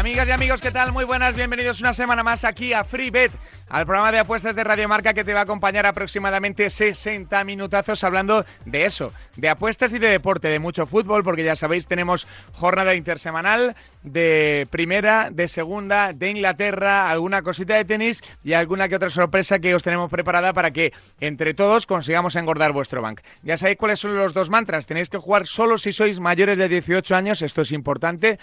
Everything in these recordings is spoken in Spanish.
Amigas y amigos, ¿qué tal? Muy buenas, bienvenidos una semana más aquí a FreeBet, al programa de apuestas de Radio Marca que te va a acompañar aproximadamente 60 minutazos hablando de eso, de apuestas y de deporte, de mucho fútbol, porque ya sabéis, tenemos jornada intersemanal de primera, de segunda, de Inglaterra, alguna cosita de tenis y alguna que otra sorpresa que os tenemos preparada para que entre todos consigamos engordar vuestro bank. Ya sabéis cuáles son los dos mantras, tenéis que jugar solo si sois mayores de 18 años, esto es importante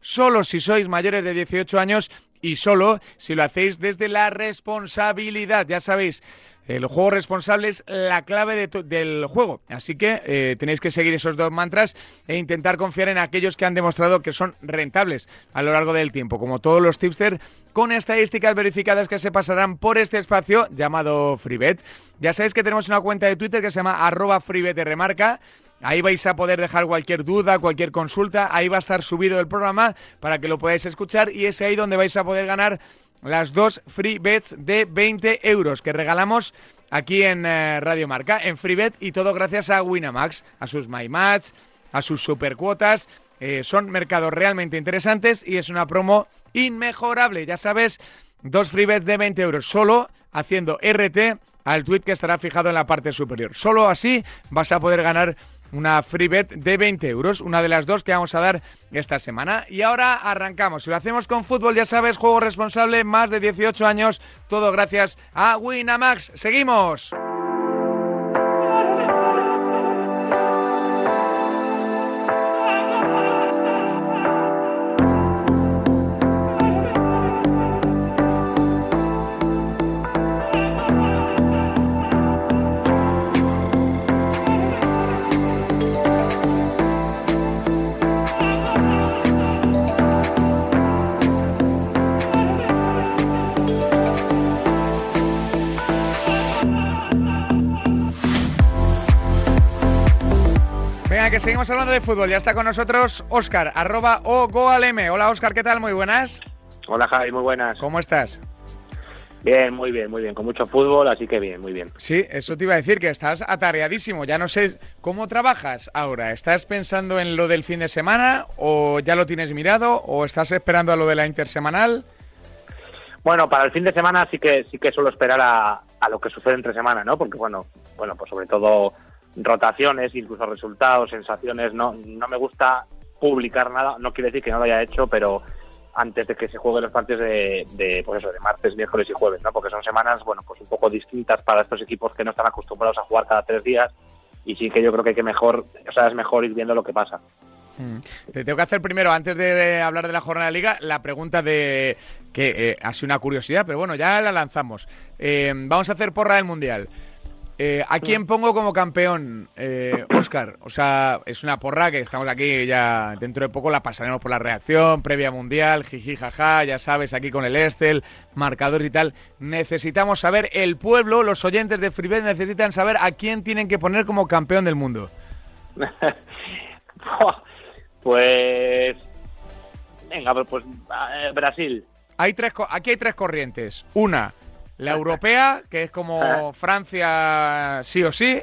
solo si sois mayores de 18 años y solo si lo hacéis desde la responsabilidad. Ya sabéis, el juego responsable es la clave del juego. Así que eh, tenéis que seguir esos dos mantras e intentar confiar en aquellos que han demostrado que son rentables a lo largo del tiempo, como todos los tipsters, con estadísticas verificadas que se pasarán por este espacio llamado FreeBet. Ya sabéis que tenemos una cuenta de Twitter que se llama arroba FreeBetRemarca. Ahí vais a poder dejar cualquier duda, cualquier consulta. Ahí va a estar subido el programa para que lo podáis escuchar y es ahí donde vais a poder ganar las dos free bets de 20 euros que regalamos aquí en eh, Radio Marca, en free bet y todo gracias a Winamax, a sus MyMatch, a sus supercuotas. Eh, son mercados realmente interesantes y es una promo inmejorable. Ya sabes, dos free bets de 20 euros solo haciendo RT al tweet que estará fijado en la parte superior. Solo así vas a poder ganar una free bet de 20 euros, una de las dos que vamos a dar esta semana. Y ahora arrancamos. Si lo hacemos con fútbol, ya sabes, juego responsable, más de 18 años, todo gracias a Winamax. Seguimos. Seguimos hablando de fútbol. Ya está con nosotros Oscar, arroba o goalm. Hola Oscar, ¿qué tal? Muy buenas. Hola Javi, muy buenas. ¿Cómo estás? Bien, muy bien, muy bien. Con mucho fútbol, así que bien, muy bien. Sí, eso te iba a decir, que estás atareadísimo. Ya no sé cómo trabajas ahora. ¿Estás pensando en lo del fin de semana o ya lo tienes mirado o estás esperando a lo de la intersemanal? Bueno, para el fin de semana sí que sí que suelo esperar a, a lo que sucede entre semana, ¿no? Porque bueno, bueno, pues sobre todo rotaciones, incluso resultados, sensaciones. No, no me gusta publicar nada, no quiere decir que no lo haya hecho, pero antes de que se jueguen los partidos de, de, pues eso, de martes, miércoles y jueves, ¿no? Porque son semanas, bueno, pues un poco distintas para estos equipos que no están acostumbrados a jugar cada tres días y sí que yo creo que hay que mejor, o sea, es mejor ir viendo lo que pasa. Hmm. Te tengo que hacer primero, antes de hablar de la jornada de liga, la pregunta de que eh, ha sido una curiosidad, pero bueno, ya la lanzamos. Eh, vamos a hacer porra del mundial. Eh, ¿A quién pongo como campeón, eh, Oscar? O sea, es una porra que estamos aquí ya dentro de poco la pasaremos por la reacción, previa mundial, jiji, jaja, ya sabes, aquí con el Estel, marcadores y tal. Necesitamos saber, el pueblo, los oyentes de Freebet necesitan saber a quién tienen que poner como campeón del mundo. pues. Venga, pues, pues eh, Brasil. Hay tres, aquí hay tres corrientes. Una, la europea, que es como Francia sí o sí.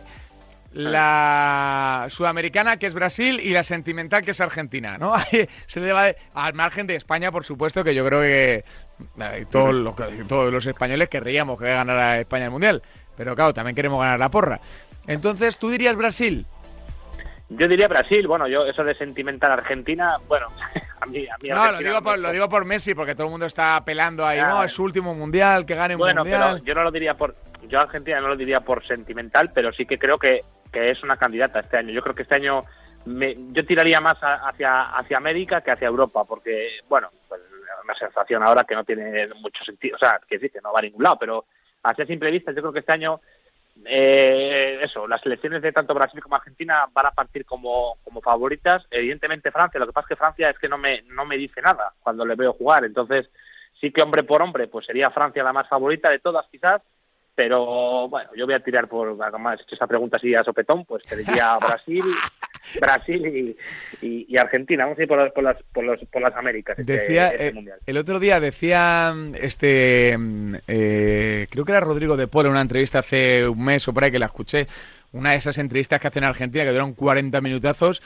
La sudamericana, que es Brasil, y la sentimental, que es Argentina, ¿no? Se le va al margen de España, por supuesto, que yo creo que eh, todos los, todos los españoles querríamos que ganara España el Mundial. Pero claro, también queremos ganar la porra. Entonces, ¿tú dirías Brasil? Yo diría Brasil, bueno, yo eso de sentimental Argentina, bueno, a mí, a mí No, lo digo, por, lo digo por Messi, porque todo el mundo está apelando ahí, no, es su último mundial, que gane un bueno, mundial. Pero yo no lo diría por, yo Argentina no lo diría por sentimental, pero sí que creo que, que es una candidata este año. Yo creo que este año me, yo tiraría más hacia, hacia América que hacia Europa, porque, bueno, pues una sensación ahora que no tiene mucho sentido, o sea, que sí, que no va a ningún lado, pero a simple vista yo creo que este año eh, eso, las selecciones de tanto Brasil como Argentina van a partir como, como favoritas. Evidentemente Francia, lo que pasa es que Francia es que no me, no me dice nada cuando le veo jugar. Entonces, sí que hombre por hombre, pues sería Francia la más favorita de todas quizás. Pero bueno, yo voy a tirar por, además, hecho esa pregunta así a sopetón, pues te diría Brasil, Brasil y, Argentina. Vamos a ir por, las, por, las Américas. Este, decía, este eh, el otro día decía, este, eh, creo que era Rodrigo de Polo en una entrevista hace un mes o por ahí que la escuché, una de esas entrevistas que hacen en Argentina que duran 40 minutazos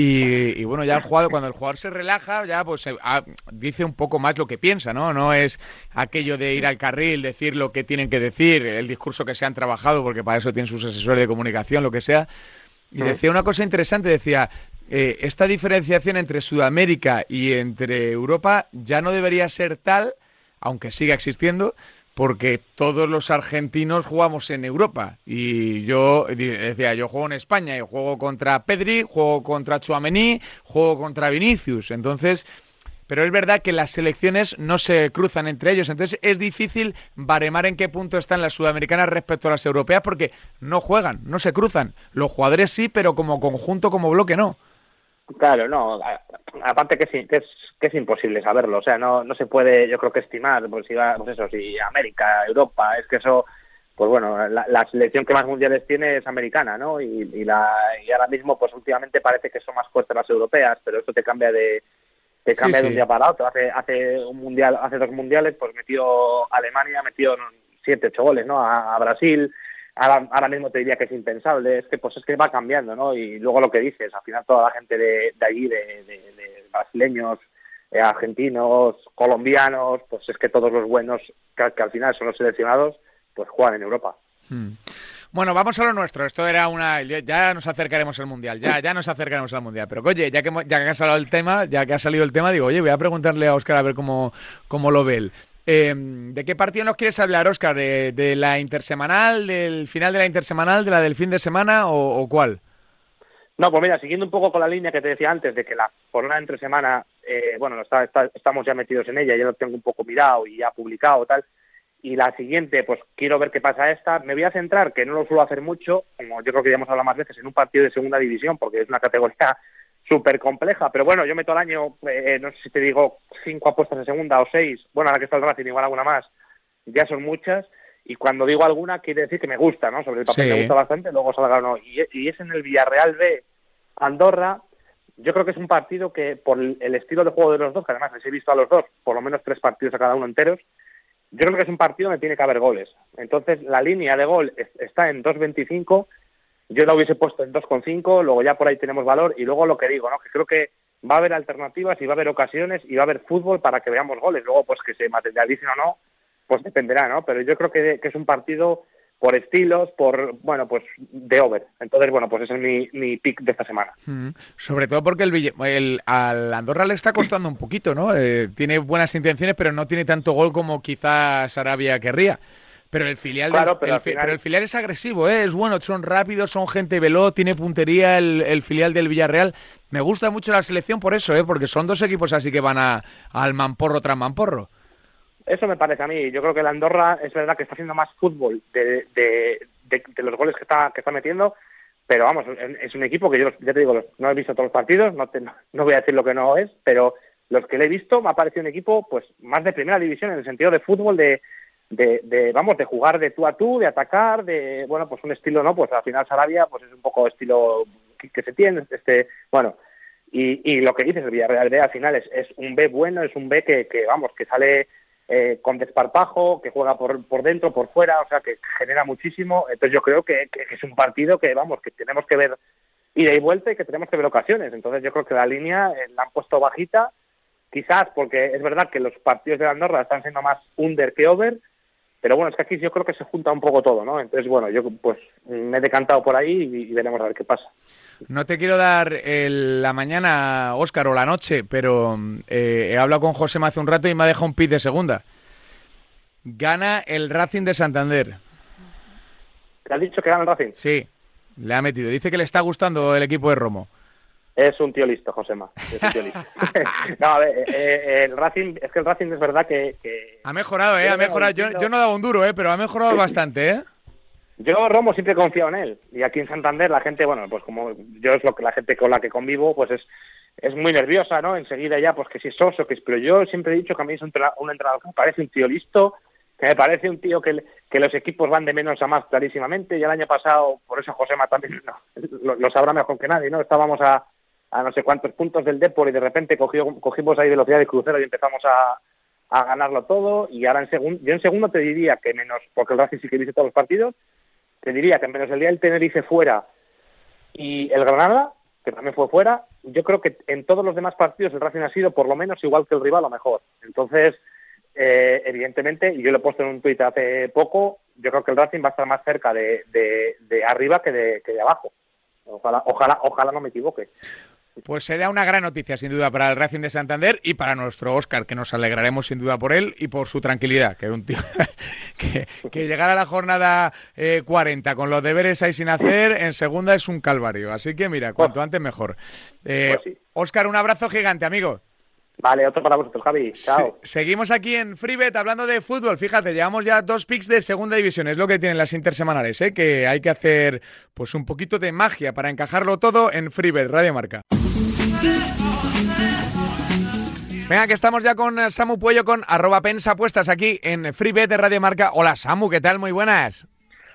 y, bueno, ya el jugador, cuando el jugador se relaja, ya pues ah, dice un poco más lo que piensa, ¿no? No es aquello de ir al carril, decir lo que tienen que decir, el discurso que se han trabajado, porque para eso tienen sus asesores de comunicación, lo que sea. Y decía una cosa interesante, decía, eh, esta diferenciación entre Sudamérica y entre Europa ya no debería ser tal, aunque siga existiendo, porque todos los argentinos jugamos en Europa. Y yo decía, yo juego en España y juego contra Pedri, juego contra Chuamení, juego contra Vinicius. Entonces, pero es verdad que las selecciones no se cruzan entre ellos. Entonces es difícil baremar en qué punto están las sudamericanas respecto a las europeas porque no juegan, no se cruzan. Los jugadores sí, pero como conjunto, como bloque no. Claro, no. Aparte que, sí, que, es, que es imposible saberlo. O sea, no, no se puede, yo creo que estimar, pues si va, pues eso, si América, Europa, es que eso, pues bueno, la, selección que más mundiales tiene es americana, ¿no? Y, y, la, y ahora mismo, pues últimamente parece que son más fuertes las europeas, pero esto te cambia de, te cambia de un día para otro. Hace, hace un mundial, hace dos mundiales, pues metió Alemania, metió siete, ocho goles, ¿no? a Brasil, ahora, mismo te diría que es impensable, es que pues es que va cambiando, ¿no? Y luego lo que dices, al final toda la gente de, de allí, de, brasileños, eh, argentinos, colombianos, pues es que todos los buenos que, al final son los seleccionados, pues juegan en Europa. Hmm. Bueno, vamos a lo nuestro. Esto era una. Ya nos acercaremos al mundial. Ya, ya nos acercaremos al mundial. Pero oye, ya que ya que ha salido el tema, ya que ha salido el tema, digo, oye, voy a preguntarle a Oscar a ver cómo, cómo lo ve él. Em, ¿De qué partido nos quieres hablar, Oscar? ¿De, la intersemanal, del final de la intersemanal, de la del fin de semana o, cuál? No, pues mira, siguiendo un poco con la línea que te decía antes, de que la jornada entre semana, eh, bueno, estamos ya metidos en ella, ya lo tengo un poco mirado y ya publicado tal, y la siguiente, pues quiero ver qué pasa esta. Me voy a centrar, que no lo suelo hacer mucho, como yo creo que ya hemos hablado más veces, en un partido de segunda división, porque es una categoría súper compleja, pero bueno, yo meto el año, eh, no sé si te digo cinco apuestas en segunda o seis, bueno, ahora que está el Racing igual alguna más, ya son muchas, y cuando digo alguna quiere decir que me gusta, ¿no? Sobre el papel me gusta bastante, luego salga o no. Y, y, es en el Villarreal de Andorra, yo creo que es un partido que por el estilo de juego de los dos, que además les he visto a los dos, por lo menos tres partidos a cada uno enteros, yo creo que es un partido donde tiene que haber goles. Entonces, la línea de gol está en 2.25 yo la hubiese puesto en 2,5, luego ya por ahí tenemos valor y luego lo que digo, ¿no? que creo que va a haber alternativas y va a haber ocasiones y va a haber fútbol para que veamos goles. Luego, pues que se materialicen o no, pues dependerá, ¿no? Pero yo creo que, es un partido por estilos, por, bueno, pues de over. Entonces, bueno, pues ese es mi, pick de esta semana. Sobre todo porque el, el, al Andorra le está costando un poquito, ¿no? Eh, tiene buenas intenciones, pero no tiene tanto gol como quizás Arabia querría. Pero el filial, pero, el, filial es agresivo, ¿eh? es bueno, son rápidos, son gente veloz, tiene puntería el, filial del Villarreal. Me gusta mucho la selección por eso, ¿eh? porque son dos equipos así que van a, al mamporro tras mamporro. Eso me parece a mí. Yo creo que el Andorra es verdad que está haciendo más fútbol de, de, los goles que está, que está metiendo, pero vamos, es un equipo que yo ya te digo, no he visto todos los partidos, no, no voy a decir lo que no es, pero los que le he visto me ha parecido un equipo pues más de primera división en el sentido de fútbol, de, de, de, vamos, de jugar de tú a tú, de atacar, de, bueno, pues un estilo, ¿no? Pues al final Sarabia, pues es un poco estilo que, se tiene, este, bueno, y, y lo que dices, el Villarreal al final es, es un B bueno, es un B que, que vamos, que sale eh, con desparpajo, que juega por, por dentro, por fuera, o sea, que genera muchísimo, entonces yo creo que, que es un partido que, vamos, que tenemos que ver ida y vuelta y que tenemos que ver ocasiones, entonces yo creo que la línea eh, la han puesto bajita, quizás porque es verdad que los partidos de Andorra están siendo más under que over, pero bueno, es que aquí yo creo que se junta un poco todo, ¿no? Entonces, bueno, yo pues me he decantado por ahí y, veremos a ver qué pasa. No te quiero dar la mañana, Óscar, o la noche, pero eh, he hablado con José hace un rato y me ha dejado un pit de segunda. Gana el Racing de Santander. ¿Te has dicho que gana el Racing? Sí, le ha metido. Dice que le está gustando el equipo de Romo. Es un tío listo, Josema. Es un tío listo. no, a ver, eh, eh, el Racing, es que el Racing es verdad que. Ha mejorado, ¿eh? Ha mejorado. Yo, yo no he dado un duro, ¿eh? Pero ha mejorado bastante, ¿eh? Yo, Romo, siempre he confiado en él. Y aquí en Santander, la gente, bueno, pues como yo es lo que la gente con la que convivo, pues es, es muy nerviosa, ¿no? Enseguida ya, pues que si es Soso, que es. Pero yo siempre he dicho que a mí es un, un entrenador que me parece un tío listo, que me parece un tío que, que los equipos van de menos a más clarísimamente. Y el año pasado, por eso Josema también lo, sabrá mejor que nadie, ¿no? Estábamos a, a no sé cuántos puntos del Depor y de repente cogimos ahí velocidad de crucero y empezamos a, a ganarlo todo. Y ahora en segundo, yo en segundo te diría que menos, porque el Racing sí que dice todos los partidos, te diría que menos el día del Tenerife fuera y el Granada, que también fue fuera, yo creo que en todos los demás partidos el Racing ha sido por lo menos igual que el rival o mejor. Entonces, eh, evidentemente, y yo lo he puesto en un tuit hace poco, yo creo que el Racing va a estar más cerca de, de, arriba que de, que de abajo. Ojalá, ojalá, ojalá no me equivoque. Pues será una gran noticia, sin duda, para el Racing de Santander y para nuestro Oscar, que nos alegraremos sin duda por él y por su tranquilidad, que es un tío que, que, llegar a la jornada 40 eh, con los deberes ahí sin hacer, en segunda es un calvario. Así que mira, cuanto antes mejor. Eh, Oscar, un abrazo gigante, amigo. Vale, otro para vosotros, Javi. Chao. seguimos aquí en Freebet hablando de fútbol. Fíjate, llevamos ya dos picks de segunda división. Es lo que tienen las intersemanales, ¿eh? que hay que hacer pues un poquito de magia para encajarlo todo en Freebet, Radio Marca. Venga, que estamos ya con eh, Samu Puello con arroba pensa puestas aquí en Freebet de Radio Marca. Hola Samu, ¿qué tal? Muy buenas.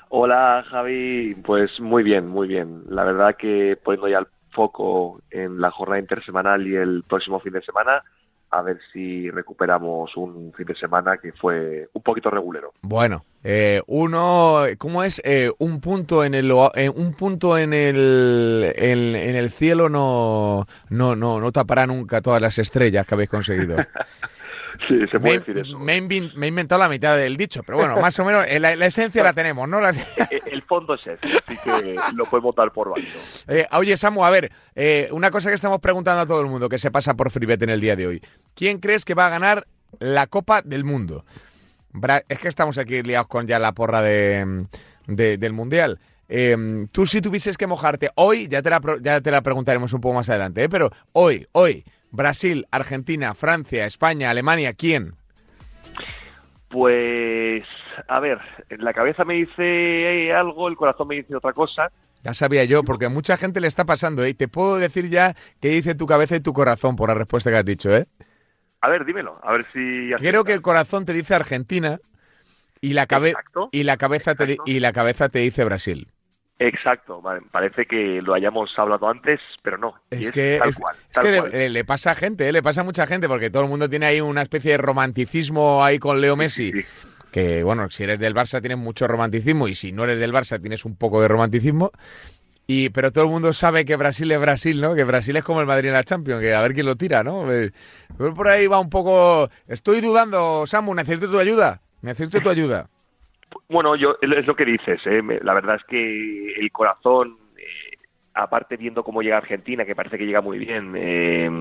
Hola Javi, pues muy bien, muy bien. La verdad que poniendo ya el foco en la jornada intersemanal y el próximo fin de semana, a ver si recuperamos un fin de semana que fue un poquito regulero. Bueno, eh, uno, ¿cómo es? Eh, un punto en el eh, un punto en el en, el cielo no, no no no tapará nunca todas las estrellas que habéis conseguido. Sí, se puede decir eso. Me, he inventado la mitad del dicho, pero bueno, más o menos la, esencia la tenemos, ¿no? el fondo es ese, así que lo podemos dar por válido. Eh, oye, Samu, a ver, eh, una cosa que estamos preguntando a todo el mundo que se pasa por Freebet en el día de hoy. ¿Quién crees que va a ganar la Copa del Mundo? Es que estamos aquí liados con ya la porra de, del Mundial. Em, tú si tuvieses que mojarte hoy, ya te la, ya te la preguntaremos un poco más adelante, ¿eh? pero hoy, hoy, Brasil, Argentina, Francia, España, Alemania, ¿quién? Pues, a ver, la cabeza me dice algo, el corazón me dice otra cosa. Ya sabía yo, porque a mucha gente le está pasando, ¿eh? Y te puedo decir ya qué dice tu cabeza y tu corazón por la respuesta que has dicho, ¿eh? A ver, dímelo, a ver si... Creo que el corazón te dice Argentina y la, y la, cabeza, te, y la cabeza te dice Brasil. Exacto, parece que lo hayamos hablado antes, pero no. Es, que, Le, pasa a gente, ¿eh? le pasa a mucha gente, porque todo el mundo tiene ahí una especie de romanticismo ahí con Leo Messi. Que bueno, si eres del Barça tienes mucho romanticismo y si no eres del Barça tienes un poco de romanticismo. Y, pero todo el mundo sabe que Brasil es Brasil, ¿no? Que Brasil es como el Madrid en la Champions, que a ver quién lo tira, ¿no? Eh, por ahí va un poco... Estoy dudando, Samu, necesito tu ayuda. Necesito tu ayuda. Bueno, yo es lo que dices. ¿eh? La verdad es que el corazón, eh, aparte viendo cómo llega Argentina, que parece que llega muy bien, eh,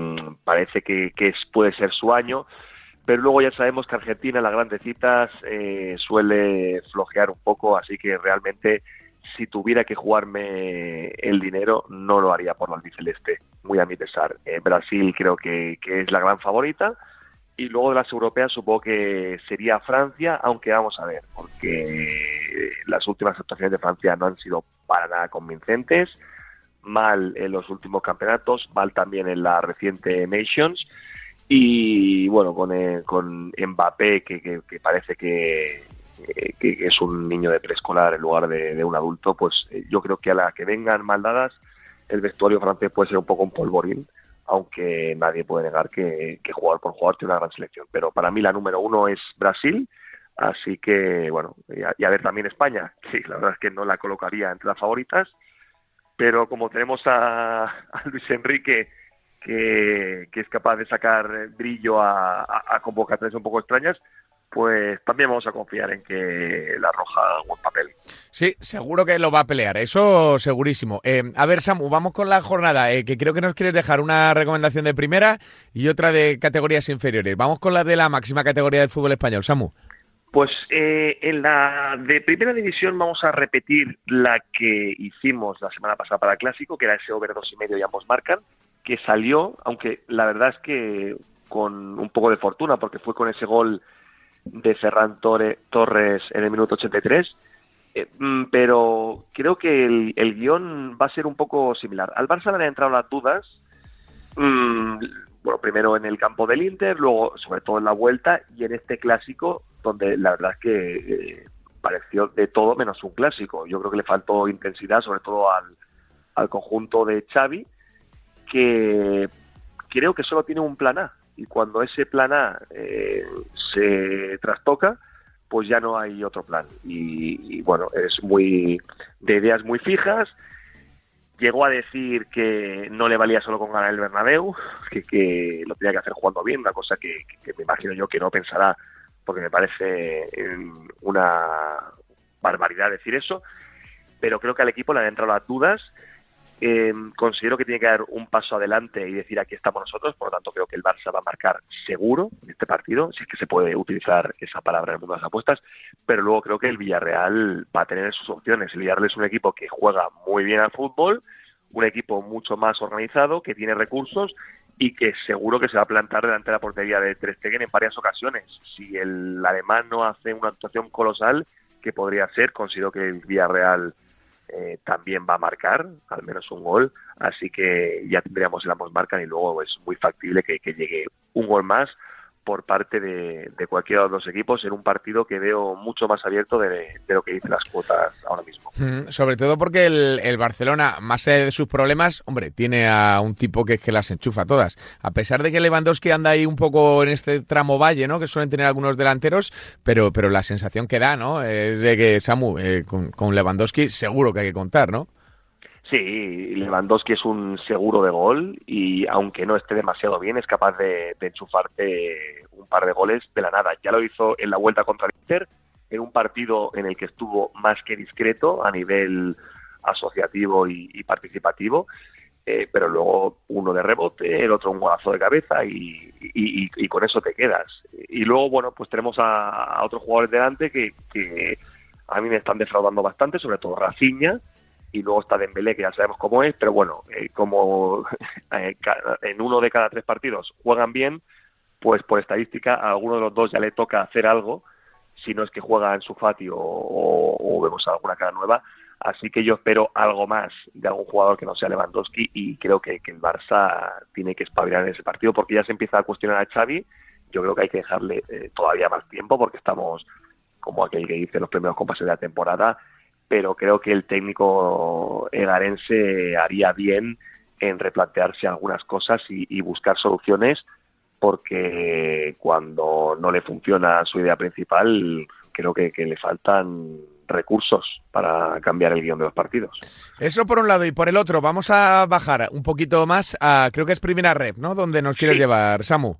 parece que, puede ser su año. Pero luego ya sabemos que Argentina en las grandes citas suele flojear un poco, así que realmente si tuviera que jugarme el dinero no lo haría por la albiceleste, muy a mi pesar. Brasil creo que es la gran favorita. Y luego de las europeas supongo que sería Francia, aunque vamos a ver, porque las últimas actuaciones de Francia no han sido para nada convincentes, mal en los últimos campeonatos, mal también en la reciente Nations, y bueno, con, eh, con Mbappé, que, parece que, que, es un niño de preescolar en lugar de, de un adulto, pues eh, yo creo que a la que vengan mal dadas, el vestuario francés puede ser un poco un polvorín aunque nadie puede negar que, jugador por jugador tiene una gran selección. Pero para mí la número uno es Brasil, así que bueno, y a, ver también España, sí, la verdad es que no la colocaría entre las favoritas, pero como tenemos a, Luis Enrique, que, es capaz de sacar brillo a, a, a convocatorias un poco extrañas, pues también vamos a confiar en que la Roja un buen papel. Sí, seguro que lo va a pelear, eso segurísimo. Eh, a ver, Samu, vamos con la jornada, eh, que creo que nos quieres dejar una recomendación de primera y otra de categorías inferiores. Vamos con la de la máxima categoría del fútbol español, Samu. Pues eh, en la de primera división vamos a repetir la que hicimos la semana pasada para el Clásico, que era ese over dos y medio y ambos marcan, que salió, aunque la verdad es que con un poco de fortuna, porque fue con ese gol de Ferran Torres en el minuto 83. Eh, mm, pero creo que el, el, guion va a ser un poco similar. Al Barça le han entrado las dudas. Mm, bueno, primero en el campo del Inter, luego sobre todo en la vuelta y en este clásico donde la verdad es que eh, pareció de todo menos un clásico. Yo creo que le faltó intensidad, sobre todo al, al conjunto de Xavi, que creo que solo tiene un plan A y cuando ese plan A eh, se trastoca, pues ya no hay otro plan. Y, bueno, es muy de ideas muy fijas. Llegó a decir que no le valía solo con ganar el Bernabéu, que, lo tenía que hacer jugando bien, una cosa que, me imagino yo que no pensará, porque me parece una barbaridad decir eso. Pero creo que al equipo le han entrado las dudas eh, considero que tiene que dar un paso adelante y decir aquí estamos nosotros, por lo tanto creo que el Barça va a marcar seguro en este partido, si es que se puede utilizar esa palabra en el las apuestas, pero luego creo que el Villarreal va a tener sus opciones. El Villarreal es un equipo que juega muy bien al fútbol, un equipo mucho más organizado, que tiene recursos y que seguro que se va a plantar delante de la portería de Ter Stegen en varias ocasiones. Si el alemán no hace una actuación colosal, que podría ser, considero que el Villarreal eh, también va a marcar al menos un gol, así que ya tendríamos el ambos marcan y luego es muy factible que, llegue un gol más por parte de, cualquiera de los equipos en un partido que veo mucho más abierto de, lo que dicen las cuotas ahora mismo. Mm, sobre todo porque el, Barcelona, más allá de sus problemas, hombre, tiene a un tipo que que las enchufa todas. A pesar de que Lewandowski anda ahí un poco en este tramo valle, ¿no? Que suelen tener algunos delanteros, pero, pero la sensación que da, ¿no? Es de que Samu, eh, con Lewandowski seguro que hay que contar, ¿no? Sí, Lewandowski es un seguro de gol y aunque no esté demasiado bien, es capaz de, enchufarte un par de goles de la nada. Ya lo hizo en la vuelta contra el Inter, en un partido en el que estuvo más que discreto a nivel asociativo y, participativo, eh, pero luego uno de rebote, el otro un golazo de cabeza y, con eso te quedas. Y luego, bueno, pues tenemos a, otros jugadores delante que, que a mí me están defraudando bastante, sobre todo Rafinha, y luego está Dembélé, que ya sabemos cómo es, pero bueno, eh, como eh, en uno de cada tres partidos juegan bien, pues por estadística a alguno de los dos ya le toca hacer algo, si no es que juega en su fatio o, vemos alguna cara nueva. Así que yo espero algo más de algún jugador que no sea Lewandowski y creo que, el Barça tiene que espabilar en ese partido porque ya se empieza a cuestionar a Xavi. Yo creo que hay que dejarle eh, todavía más tiempo porque estamos, como aquel que dice, los primeros compases de la temporada pero creo que el técnico egarense haría bien en replantearse algunas cosas y, buscar soluciones porque cuando no le funciona su idea principal creo que, le faltan recursos para cambiar el guion de los partidos. Eso por un lado y por el otro vamos a bajar un poquito más a creo que es primera red, ¿no? Donde nos quieres llevar, Samu.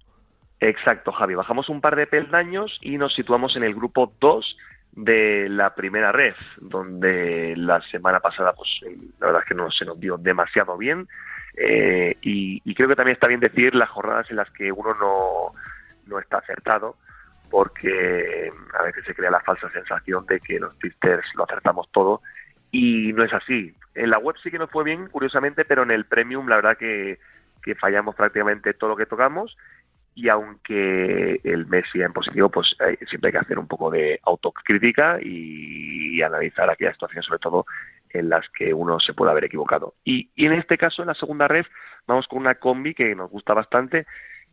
Exacto, Javi. Bajamos un par de peldaños y nos situamos en el grupo 2 de la primera red, donde la semana pasada, pues la verdad es que no se nos dio demasiado bien. Eh, y, creo que también está bien decir las jornadas en las que uno no, no está acertado, porque a veces se crea la falsa sensación de que los tisters lo acertamos todo, y no es así. En la web sí que nos fue bien, curiosamente, pero en el premium la verdad que, que fallamos prácticamente todo lo que tocamos y aunque el mes siga en positivo, pues siempre hay que hacer un poco de autocrítica y, analizar aquellas situaciones, sobre todo en las que uno se puede haber equivocado. Y, en este caso, en la segunda red, vamos con una combi que nos gusta bastante,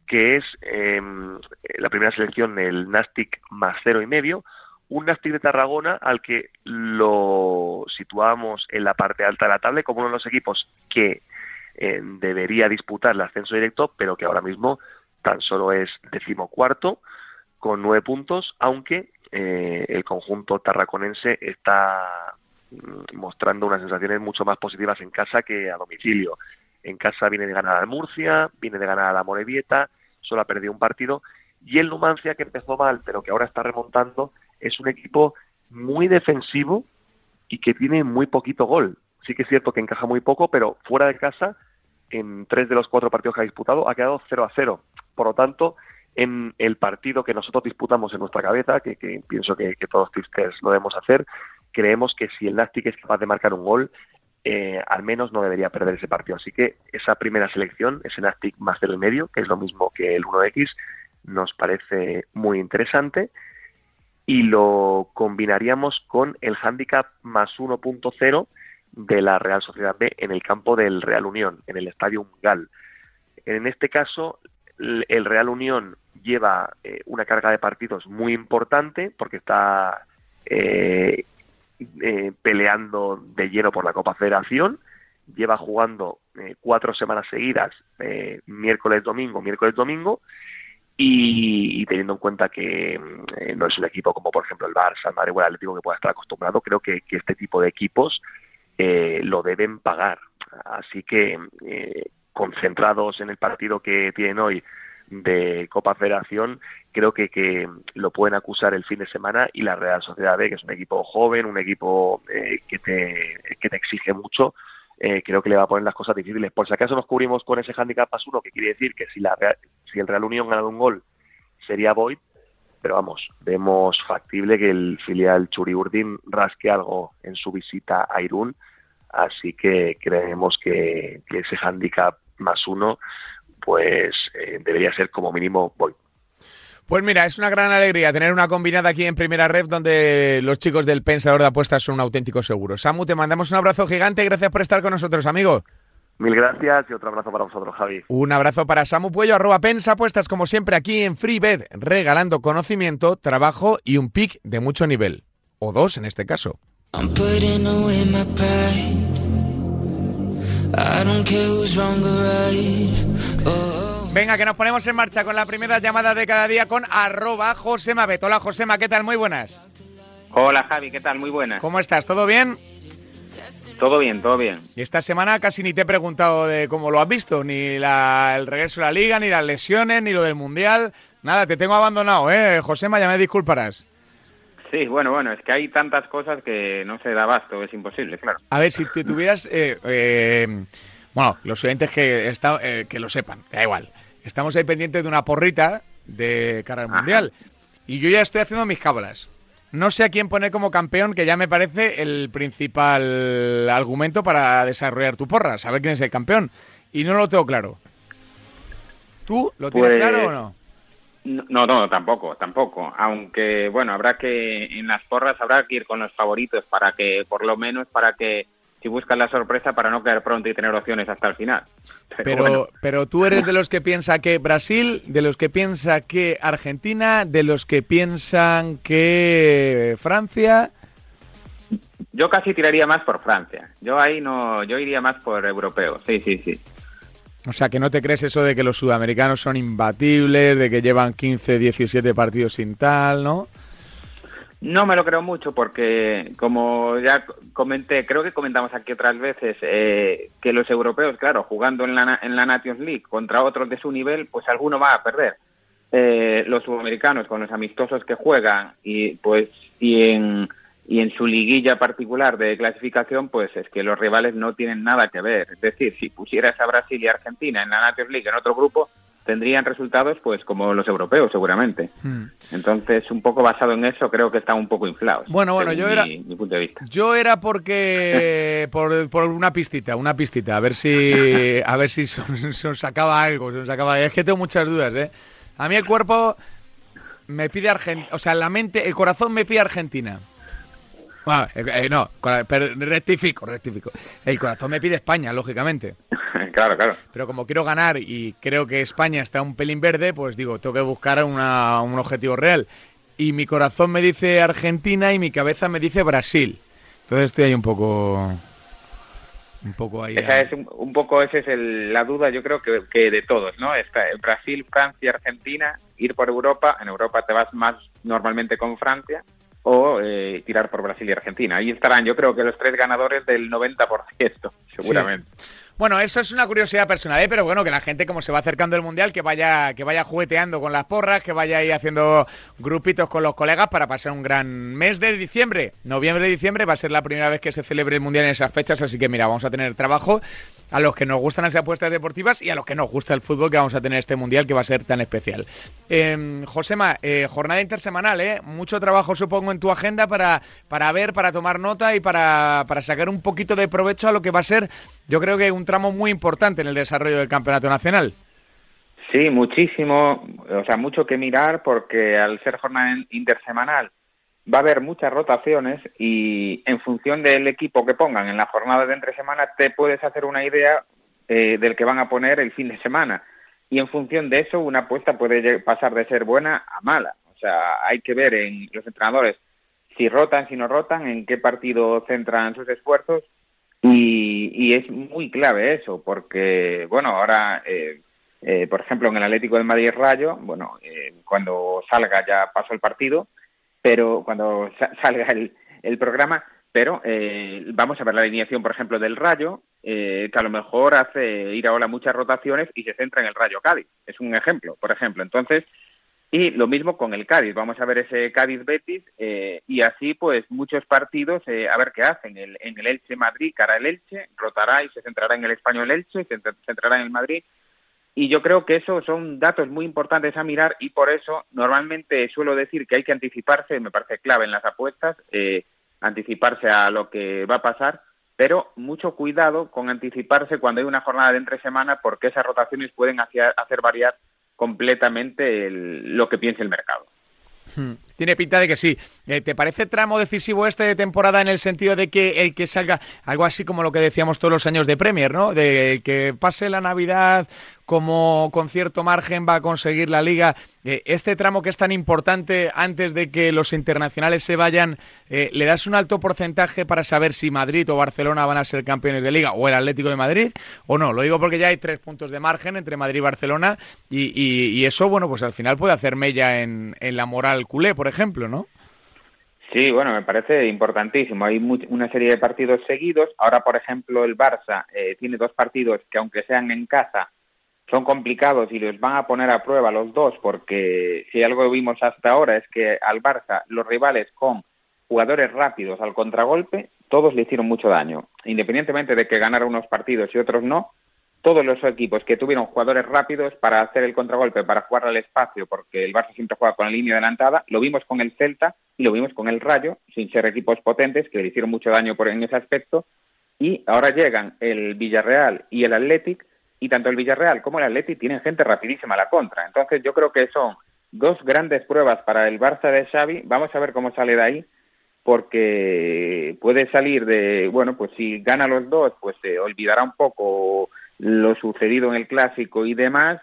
que es em, la primera selección, el Nastic más cero y medio, un Nastic de Tarragona al que lo situamos en la parte alta de la tabla como uno de los equipos que eh, debería disputar el ascenso directo, pero que ahora mismo tan solo es decimocuarto con nueve puntos, aunque eh, el conjunto tarraconense está mm, mostrando unas sensaciones mucho más positivas en casa que a domicilio. En casa viene de ganar al Murcia, viene de ganar a la Morevieta, solo ha perdido un partido, y el Numancia, que empezó mal, pero que ahora está remontando, es un equipo muy defensivo y que tiene muy poquito gol. Sí que es cierto que encaja muy poco, pero fuera de casa, en tres de los cuatro partidos que ha disputado, ha quedado 0 a 0. Por lo tanto, en el partido que nosotros disputamos en nuestra cabeza, que, pienso que, todos los lo debemos hacer, creemos que si el Nastic es capaz de marcar un gol, eh, al menos no debería perder ese partido. Así que esa primera selección, ese Nastic más del medio, que es lo mismo que el 1X, nos parece muy interesante y lo combinaríamos con el handicap más 1.0 de la Real Sociedad B en el campo del Real Unión, en el Estadio Gal. En este caso, el Real Unión lleva eh, una carga de partidos muy importante porque está eh, eh, peleando de lleno por la Copa Federación, lleva jugando cuatro semanas seguidas, miércoles, domingo, miércoles, domingo, y, teniendo en cuenta que no es un equipo como por ejemplo el Barça, el Madrid o el Atlético que pueda estar acostumbrado, creo que este tipo de equipos lo deben pagar. Así que concentrados en el partido que tienen hoy de Copa Federación, creo que, que lo pueden acusar el fin de semana y la Real Sociedad B, que es un equipo joven, un equipo eh, que, te, que te exige mucho, eh, creo que le va a poner las cosas difíciles. Por si acaso nos cubrimos con ese handicap más uno, que quiere decir que si, la si el Real Unión gana un gol, sería void, pero vamos, vemos factible que el filial Churiurdin rasque algo en su visita a Irún, así que creemos que, ese handicap más uno pues eh, debería ser como mínimo voy. Pues mira, es una gran alegría tener una combinada aquí en Primera Ref donde los chicos del Pensador de Apuestas son un auténtico seguro. Samu, te mandamos un abrazo gigante y gracias por estar con nosotros, amigo. Mil gracias y otro abrazo para vosotros, Javi. Un abrazo para Samu Puello, arroba Apuestas, como siempre, aquí en FreeBet, regalando conocimiento, trabajo y un pick de mucho nivel. O dos en este caso. Oh. Venga, que nos ponemos en marcha con la primera llamada de cada día con arroba Josema Bet. Hola Josema, ¿qué tal? Muy buenas. Hola Javi, ¿qué tal? Muy buenas. ¿Cómo estás? ¿Todo bien? Todo bien, todo bien. Y esta semana casi ni te he preguntado de cómo lo has visto, ni la, el regreso a la liga, ni las lesiones, ni lo del Mundial. Nada, te tengo abandonado, ¿eh? Josema, ya me disculparás. Sí, bueno, bueno, es que hay tantas cosas que no se da abasto, es imposible, claro. A ver, si te tuvieras... Eh, eh, bueno, los oyentes que, está, eh, que lo sepan, da igual. Estamos ahí pendientes de una porrita de cara al Mundial. Y yo ya estoy haciendo mis cábalas. No sé a quién poner como campeón, que ya me parece el principal argumento para desarrollar tu porra, saber quién es el campeón. Y no lo tengo claro. ¿Tú lo tienes pues claro o no? No, no, tampoco, tampoco. Aunque, bueno, habrá que, en las porras habrá que ir con los favoritos para que, por lo menos, para que, si buscan la sorpresa, para no caer pronto y tener opciones hasta el final. Pero, pero, tú eres de los que piensa que Brasil, de los que piensa que Argentina, de los que piensan que Francia. Yo casi tiraría más por Francia. Yo ahí no, yo iría más por europeo. Sí, sí, sí. O sea, que no te crees eso de que los sudamericanos son imbatibles, de que llevan 15, 17 partidos sin tal, ¿no? No me lo creo mucho porque, como ya comenté, creo que comentamos aquí otras veces, eh, que los europeos, claro, jugando en la, en la Nations League contra otros de su nivel, pues alguno va a perder. Eh, los sudamericanos con los amistosos que juegan y pues y en y en su liguilla particular de clasificación, pues es que los rivales no tienen nada que ver. Es decir, si pusieras a Brasil y Argentina en la Nations League en otro grupo, tendrían resultados pues como los europeos seguramente. Hmm. Entonces, un poco basado en eso, creo que están un poco inflados. Bueno, bueno, yo era mi, punto de vista. Yo era porque por, por, una pistita, una pistita, a ver si a ver si se nos sacaba algo, se nos sacaba. Es que tengo muchas dudas, ¿eh? A mí el cuerpo me pide Argentina, o sea, la mente, el corazón me pide Argentina. Ah, eh, eh, no, rectifico, rectifico. El corazón me pide España, lógicamente. claro, claro. Pero como quiero ganar y creo que España está un pelín verde, pues digo, tengo que buscar un objetivo real. Y mi corazón me dice Argentina y mi cabeza me dice Brasil. Entonces estoy ahí un poco... Un poco ahí... Esa es un, poco, esa es la duda, yo creo que, que de todos, ¿no? Está Brasil, Francia, Argentina, ir por Europa. En Europa te vas más normalmente con Francia o eh, tirar por Brasil y Argentina. Ahí estarán, yo creo que los tres ganadores del 90%, seguramente. Bueno, eso es una curiosidad personal, ¿eh? pero bueno, que la gente como se va acercando el Mundial, que vaya, que vaya jugueteando con las porras, que vaya ahí haciendo grupitos con los colegas para pasar un gran mes de diciembre. Noviembre diciembre va a ser la primera vez que se celebre el Mundial en esas fechas, así que mira, vamos a tener trabajo a los que nos gustan las apuestas deportivas y a los que nos gusta el fútbol que vamos a tener este mundial que va a ser tan especial. Eh, Josema, jornada intersemanal, ¿eh? Mucho trabajo supongo en tu agenda para, para ver, para tomar nota y para, para sacar un poquito de provecho a lo que va a ser, yo creo que un tramo muy importante en el desarrollo del campeonato nacional. Sí, muchísimo, o sea, mucho que mirar porque al ser jornada intersemanal va a haber muchas rotaciones y en función del equipo que pongan en la jornada de entre semana te puedes hacer una idea eh, del que van a poner el fin de semana. y en función de eso una apuesta puede pasar de ser buena a mala. O sea, hay que ver en los entrenadores si rotan, si no rotan, en qué partido centran sus esfuerzos y, es muy clave eso, porque, bueno, ahora, eh, eh, por ejemplo, en el Atlético de Madrid Rayo, bueno, eh, cuando salga ya pasó el partido, pero cuando salga el, el programa, pero vamos a ver la alineación, por ejemplo, del Rayo, que a lo mejor hace ir ahora muchas rotaciones y se centra en el Rayo Cádiz. Es un ejemplo, por ejemplo. Entonces, y lo mismo con el Cádiz. Vamos a ver ese Cádiz-Betis eh, y así pues muchos partidos eh, a ver qué hacen. El, en el Elche-Madrid, cara el Elche, rotará y se centrará en el Español-Elche, se centrará en el Madrid. Y yo creo que esos son datos muy importantes a mirar y por eso normalmente suelo decir que hay que anticiparse, me parece clave en las apuestas, eh, anticiparse a lo que va a pasar, pero mucho cuidado con anticiparse cuando hay una jornada de entre semana porque esas rotaciones pueden hacer, hacer variar completamente lo que piense el mercado. Hmm. Tiene pinta de que sí. Eh, ¿Te parece tramo decisivo este de temporada en el sentido de que el que salga, algo así como lo que decíamos todos los años de Premier, ¿no? De que pase la Navidad como con cierto margen va a conseguir la liga. Eh, este tramo que es tan importante antes de que los internacionales se vayan, eh, ¿le das un alto porcentaje para saber si Madrid o Barcelona van a ser campeones de liga o el Atlético de Madrid o no? Lo digo porque ya hay tres puntos de margen entre Madrid y Barcelona y, eso, bueno, pues al final puede hacer mella en, en la moral culé, por ejemplo, ¿no? Sí, bueno, me parece importantísimo. Hay una serie de partidos seguidos. Ahora, por ejemplo, el Barça eh, tiene dos partidos que, aunque sean en casa, son complicados y los van a poner a prueba los dos, porque si algo vimos hasta ahora es que al Barça los rivales con jugadores rápidos al contragolpe, todos le hicieron mucho daño. Independientemente de que ganara unos partidos y otros no, todos los equipos que tuvieron jugadores rápidos para hacer el contragolpe, para jugar al espacio, porque el Barça siempre juega con la línea adelantada, lo vimos con el Celta y lo vimos con el Rayo, sin ser equipos potentes, que le hicieron mucho daño por, en ese aspecto, y ahora llegan el Villarreal y el Athletic, y tanto el Villarreal como el Athletic tienen gente rapidísima a la contra. Entonces yo creo que son dos grandes pruebas para el Barça de Xavi, vamos a ver cómo sale de ahí, porque puede salir de, bueno, pues si gana los dos, pues se olvidará un poco lo sucedido en el clásico y demás,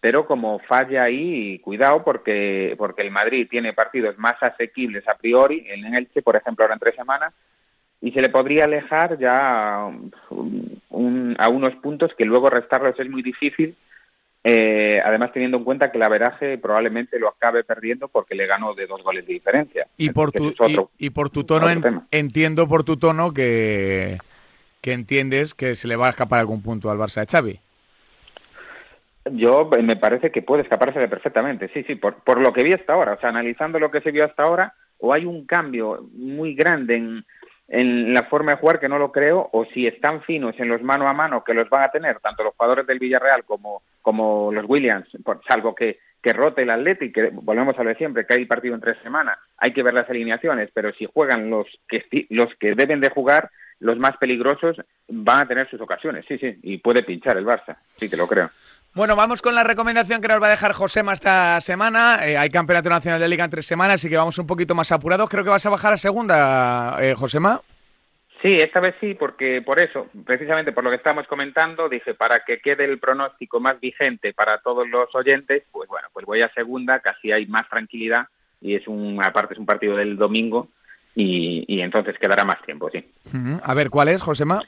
pero como falla ahí, cuidado porque, porque el Madrid tiene partidos más asequibles a priori, en el Elche, por ejemplo, ahora en tres semanas, y se le podría alejar ya a unos puntos que luego restarlos es muy difícil, eh, además teniendo en cuenta que el averaje probablemente lo acabe perdiendo porque le ganó de dos goles de diferencia. Y por tu, y, por tu tono, entiendo por tu tono que que entiendes que se le va a escapar algún punto al Barça de Xavi. Yo eh, me parece que puede escaparse perfectamente, sí, sí, por, por lo que vi hasta ahora, o sea, analizando lo que se vio hasta ahora, o hay un cambio muy grande en, en la forma de jugar que no lo creo, o si están finos en los mano a mano que los van a tener tanto los jugadores del Villarreal como, como los Williams, por, salvo que, que rote el Atleti, que volvemos a ver siempre, que hay partido en tres semanas, hay que ver las alineaciones, pero si juegan los que, los que deben de jugar, los más peligrosos van a tener sus ocasiones, sí, sí, y puede pinchar el Barça, sí que lo creo. Bueno, vamos con la recomendación que nos va a dejar Josema esta semana. Eh, hay Campeonato Nacional de Liga en tres semanas, así que vamos un poquito más apurados. Creo que vas a bajar a segunda, eh, Josema. Sí, esta vez sí, porque por eso, precisamente por lo que estamos comentando, dije, para que quede el pronóstico más vigente para todos los oyentes, pues bueno, pues voy a segunda, casi hay más tranquilidad y es un, aparte es un partido del domingo, y, entonces quedará más tiempo, sí. A ver, ¿cuál es, Josema?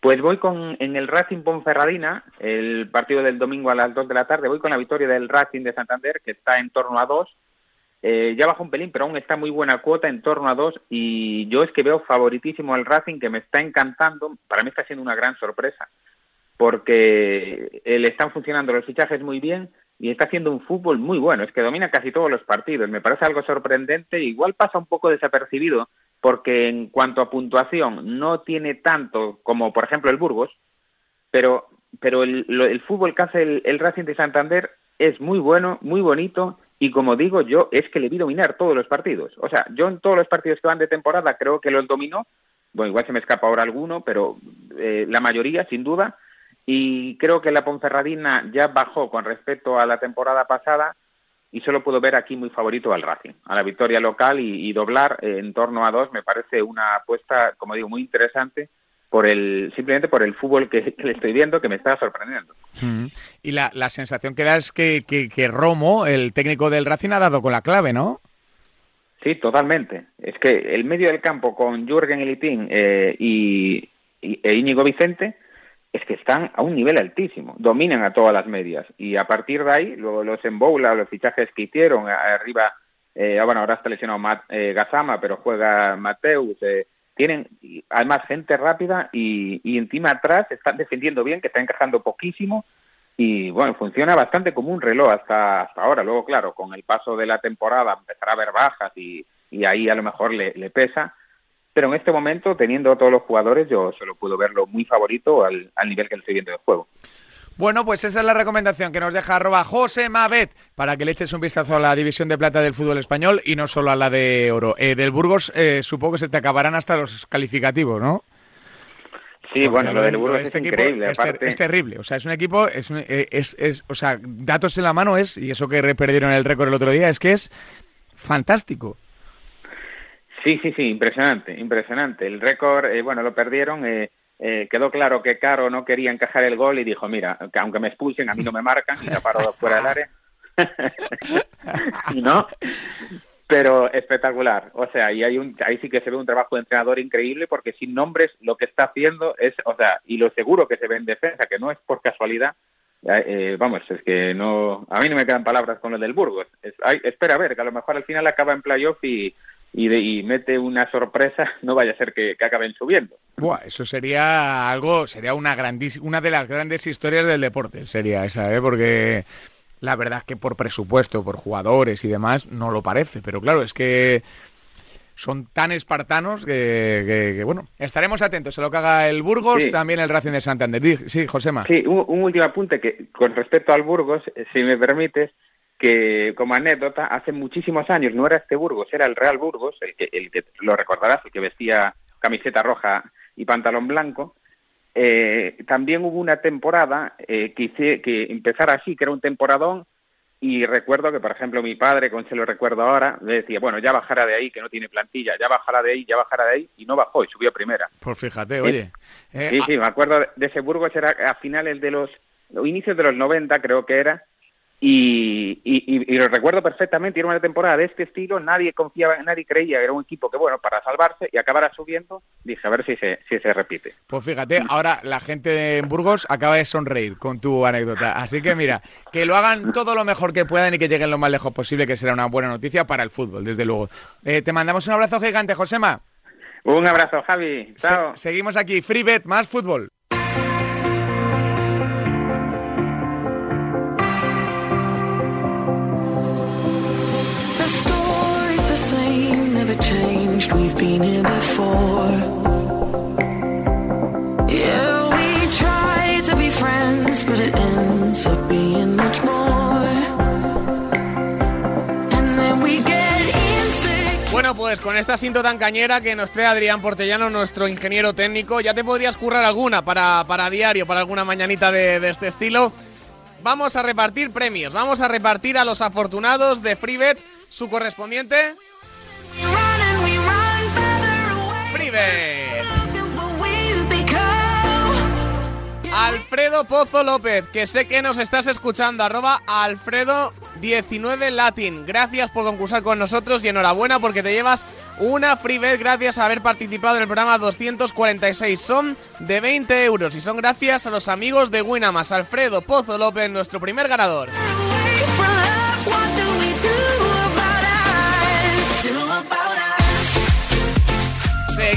Pues voy con, en el Racing Ponferradina, el partido del domingo a las 2 de la tarde, voy con la victoria del Racing de Santander, que está en torno a 2. Eh, ya baja un pelín, pero aún está muy buena cuota, en torno a 2. Y yo es que veo favoritísimo al Racing, que me está encantando. Para mí está siendo una gran sorpresa, porque eh, le están funcionando los fichajes muy bien y está haciendo un fútbol muy bueno, es que domina casi todos los partidos, me parece algo sorprendente, igual pasa un poco desapercibido porque en cuanto a puntuación no tiene tanto como por ejemplo el Burgos, pero, pero el, el fútbol que hace el, el, Racing de Santander es muy bueno, muy bonito y como digo yo es que le vi dominar todos los partidos, o sea, yo en todos los partidos que van de temporada creo que los dominó, bueno, igual se me escapa ahora alguno, pero eh, la mayoría sin duda, y creo que la Ponferradina ya bajó con respecto a la temporada pasada y solo puedo ver aquí muy favorito al Racing, a la victoria local y, doblar en torno a dos me parece una apuesta, como digo, muy interesante por el simplemente por el fútbol que, le estoy viendo que me está sorprendiendo. Mm. Y la, la, sensación que da es que, que, Romo, el técnico del Racing, ha dado con la clave, ¿no? Sí, totalmente. Es que el medio del campo con Jürgen Elitín eh, y, e Íñigo Vicente es que están a un nivel altísimo, dominan a todas las medias y a partir de ahí luego los emboula, los fichajes que hicieron arriba, eh, bueno ahora está lesionado Matt, eh, Gazama pero juega Mateus, eh, tienen además gente rápida y, y encima atrás están defendiendo bien, que está encajando poquísimo y bueno, funciona bastante como un reloj hasta, hasta ahora. Luego, claro, con el paso de la temporada empezará a haber bajas y, y ahí a lo mejor le pesa, pero en este momento, teniendo a todos los jugadores, yo solo puedo verlo muy favorito al, nivel que le estoy viendo de juego. Bueno, pues esa es la recomendación que nos deja arroba José Mabet para que le eches un vistazo a la división de plata del fútbol español y no solo a la de oro. Eh, del Burgos eh, supongo que se te acabarán hasta los calificativos, ¿no? Sí, bueno, lo del Burgos este es increíble. Es, terrible. O sea, es un equipo, es, eh, es, es, o sea, datos en la mano es, y eso que perdieron el récord el otro día, es que es fantástico. Sí, sí, sí, impresionante, impresionante. El récord, eh, bueno, lo perdieron. Eh, eh, quedó claro que Caro no quería encajar el gol y dijo, mira, que aunque me expulsen, a mí no me marcan y la paro fuera del área. ¿No? Pero espectacular. O sea, y hay un, ahí sí que se ve un trabajo de entrenador increíble porque sin nombres lo que está haciendo es, o sea, y lo seguro que se ve en defensa, que no es por casualidad, eh, vamos, es que no, a mí no me quedan palabras con lo del Burgos. espera a ver, que a lo mejor al final acaba en playoff y, y, mete una sorpresa, no vaya a ser que, acaben subiendo. Buah, eso sería algo, sería una grandísima, una de las grandes historias del deporte, sería esa, ¿eh? porque la verdad es que por presupuesto, por jugadores y demás, no lo parece, pero claro, es que son tan espartanos que, bueno, estaremos atentos a lo que haga el Burgos, también el Racing de Santander. Sí, Josema. Sí, un, un, último apunte que con respecto al Burgos, eh, si me permites, que como anécdota, hace muchísimos años no era este Burgos, era el Real Burgos, el que, el que lo recordarás, el que vestía camiseta roja y pantalón blanco. Eh, también hubo una temporada eh, que, hice, que empezara así, que era un temporadón, y recuerdo que, por ejemplo, mi padre, con se lo recuerdo ahora, le decía, bueno, ya bajará de ahí, que no tiene plantilla, ya bajará de ahí, ya bajará de ahí, y no bajó, y subió a primera. Pues fíjate, oye. Eh, sí, sí, me acuerdo de ese Burgos, era a finales de los, inicios de los 90, creo que era, y, y, lo recuerdo perfectamente, era una temporada de este estilo, nadie confiaba, nadie creía que era un equipo que, bueno, para salvarse y acabará subiendo, dije, a ver si se, si se repite. Pues fíjate, ahora la gente de Burgos acaba de sonreír con tu anécdota, así que mira, que lo hagan todo lo mejor que puedan y que lleguen lo más lejos posible, que será una buena noticia para el fútbol, desde luego. Eh, te mandamos un abrazo gigante, Josema. Un abrazo, Javi. Chao. seguimos aquí, FreeBet, más fútbol. Bueno, pues con esta cinta tan cañera que nos trae Adrián Portellano, nuestro ingeniero técnico, ya te podrías currar alguna para, para diario, para alguna mañanita de, de este estilo. Vamos a repartir premios, vamos a repartir a los afortunados de FreeBet su correspondiente Alfredo Pozo López, que sé que nos estás escuchando, arroba Alfredo19 Latin. Gracias por concursar con nosotros y enhorabuena porque te llevas una free bet gracias a haber participado en el programa 246. Son de 20 euros y son gracias a los amigos de Winamas. Alfredo Pozo López, nuestro primer ganador.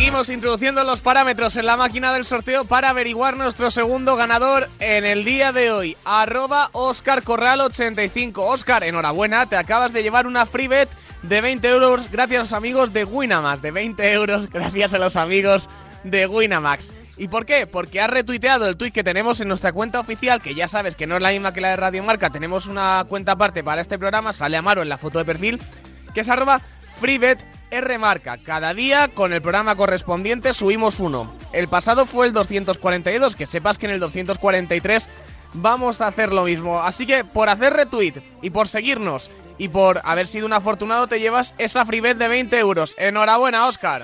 Seguimos introduciendo los parámetros en la máquina del sorteo para averiguar nuestro segundo ganador en el día de hoy. Arroba Oscar Corral 85. Oscar, enhorabuena, te acabas de llevar una free bet de 20 euros gracias a los amigos de Winamax. De 20 euros gracias a los amigos de Winamax. ¿Y por qué? Porque has retuiteado el tweet que tenemos en nuestra cuenta oficial, que ya sabes que no es la misma que la de Radio Marca. Tenemos una cuenta aparte para este programa, sale Amaro en la foto de perfil, que es arroba freebet R marca. Cada día con el programa correspondiente subimos uno. El pasado fue el 242, que sepas que en el 243 vamos a hacer lo mismo. Así que por hacer retweet y por seguirnos y por haber sido un afortunado te llevas esa freebet de 20 euros. Enhorabuena, Oscar.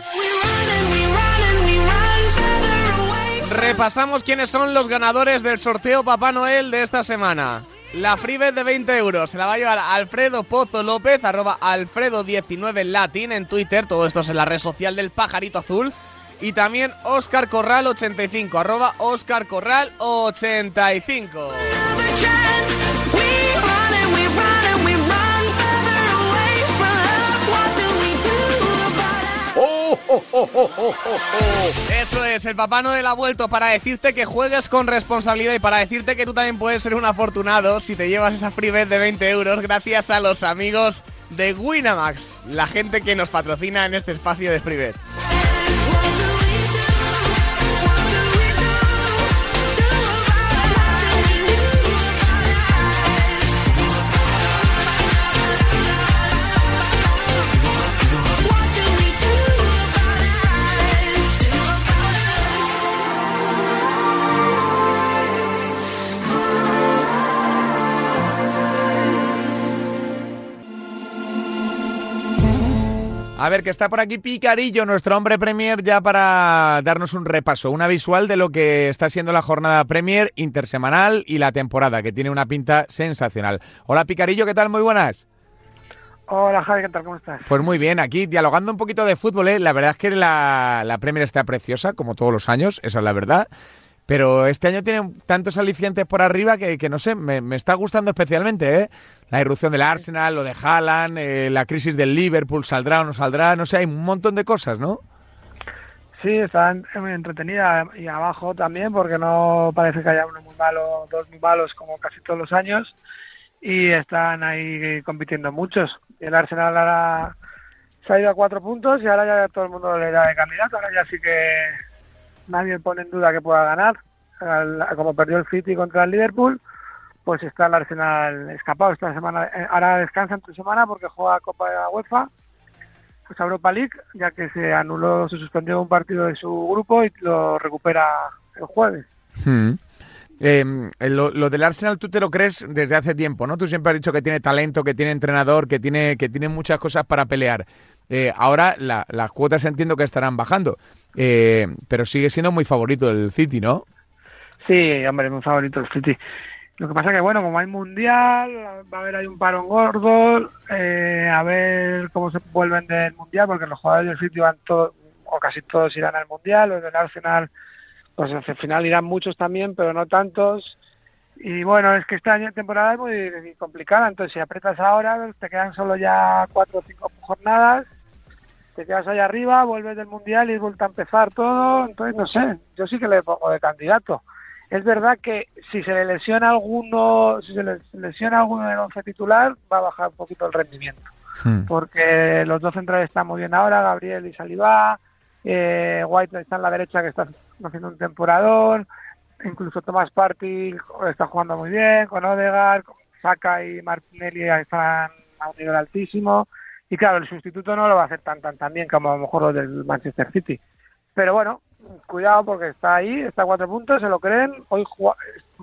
repasamos quiénes son los ganadores del sorteo Papá Noel de esta semana. La freebet de 20 euros se la va a llevar Alfredo Pozo López, arroba @alfredo19latin en Twitter. Todo esto es en la red social del pajarito azul. Y también Oscar Corral85, arroba Oscar Corral85. Eso es, el Papá Noel ha vuelto para decirte que juegues con responsabilidad y para decirte que tú también puedes ser un afortunado si te llevas esa free bet de 20 euros gracias a los amigos de Winamax, la gente que nos patrocina en este espacio de free bet. A ver, que está por aquí Picarillo, nuestro hombre Premier, ya para darnos un repaso, una visual de lo que está siendo la jornada Premier intersemanal y la temporada, que tiene una pinta sensacional. Hola Picarillo, ¿qué tal? Muy buenas. Hola Javi, ¿qué tal? ¿Cómo estás? Pues muy bien, aquí dialogando un poquito de fútbol, ¿eh? la verdad es que la, la Premier está preciosa, como todos los años, esa es la verdad. Pero este año tiene tantos alicientes por arriba que, no sé, me, está gustando especialmente, ¿eh? La irrupción del Arsenal, lo de Haaland, eh, la crisis del Liverpool, saldrá o no saldrá, no sé, hay un montón de cosas, ¿no? Sí, está entretenida y abajo también, porque no parece que haya uno muy malo, dos muy malos como casi todos los años, y están ahí compitiendo muchos. El Arsenal ahora se ha ido a cuatro puntos y ahora ya todo el mundo le da de candidato, ahora ya sí que nadie pone en duda que pueda ganar. Como perdió el City contra el Liverpool, pues está el Arsenal escapado esta semana. Ahora descansa entre semana porque juega Copa de la UEFA, pues Europa League, ya que se anuló, se suspendió un partido de su grupo y lo recupera el jueves. Hmm. Eh, lo, lo, del Arsenal tú te lo crees desde hace tiempo, ¿no? Tú siempre has dicho que tiene talento, que tiene entrenador, que tiene, que tiene muchas cosas para pelear. Eh, ahora la, las cuotas entiendo que estarán bajando, eh, pero sigue siendo muy favorito el City, ¿no? Sí, hombre, muy favorito el City. Lo que pasa que, bueno, como hay mundial, va a haber ahí un parón gordo, eh, a ver cómo se vuelven del mundial, porque los jugadores del City van todos, o casi todos irán al mundial, los del Arsenal, pues al final irán muchos también, pero no tantos. Y bueno, es que esta año temporada es muy complicada, entonces si apretas ahora, te quedan solo ya cuatro o cinco jornadas, te quedas ahí arriba, vuelves del mundial y vuelta a empezar todo, entonces no sé, yo sí que le pongo de candidato. Es verdad que si se le lesiona alguno, si se le lesiona alguno del once titular, va a bajar un poquito el rendimiento. Hmm. Porque los dos centrales están muy bien ahora, Gabriel y Salivá, eh, White está en la derecha que está haciendo un temporador, incluso Tomás Party está jugando muy bien, con Odegaard, Saka y Martinelli están a un nivel altísimo. Y claro, el sustituto no lo va a hacer tan tan tan bien como a lo mejor los del Manchester City. Pero bueno, cuidado porque está ahí, está a cuatro puntos, se lo creen. Hoy,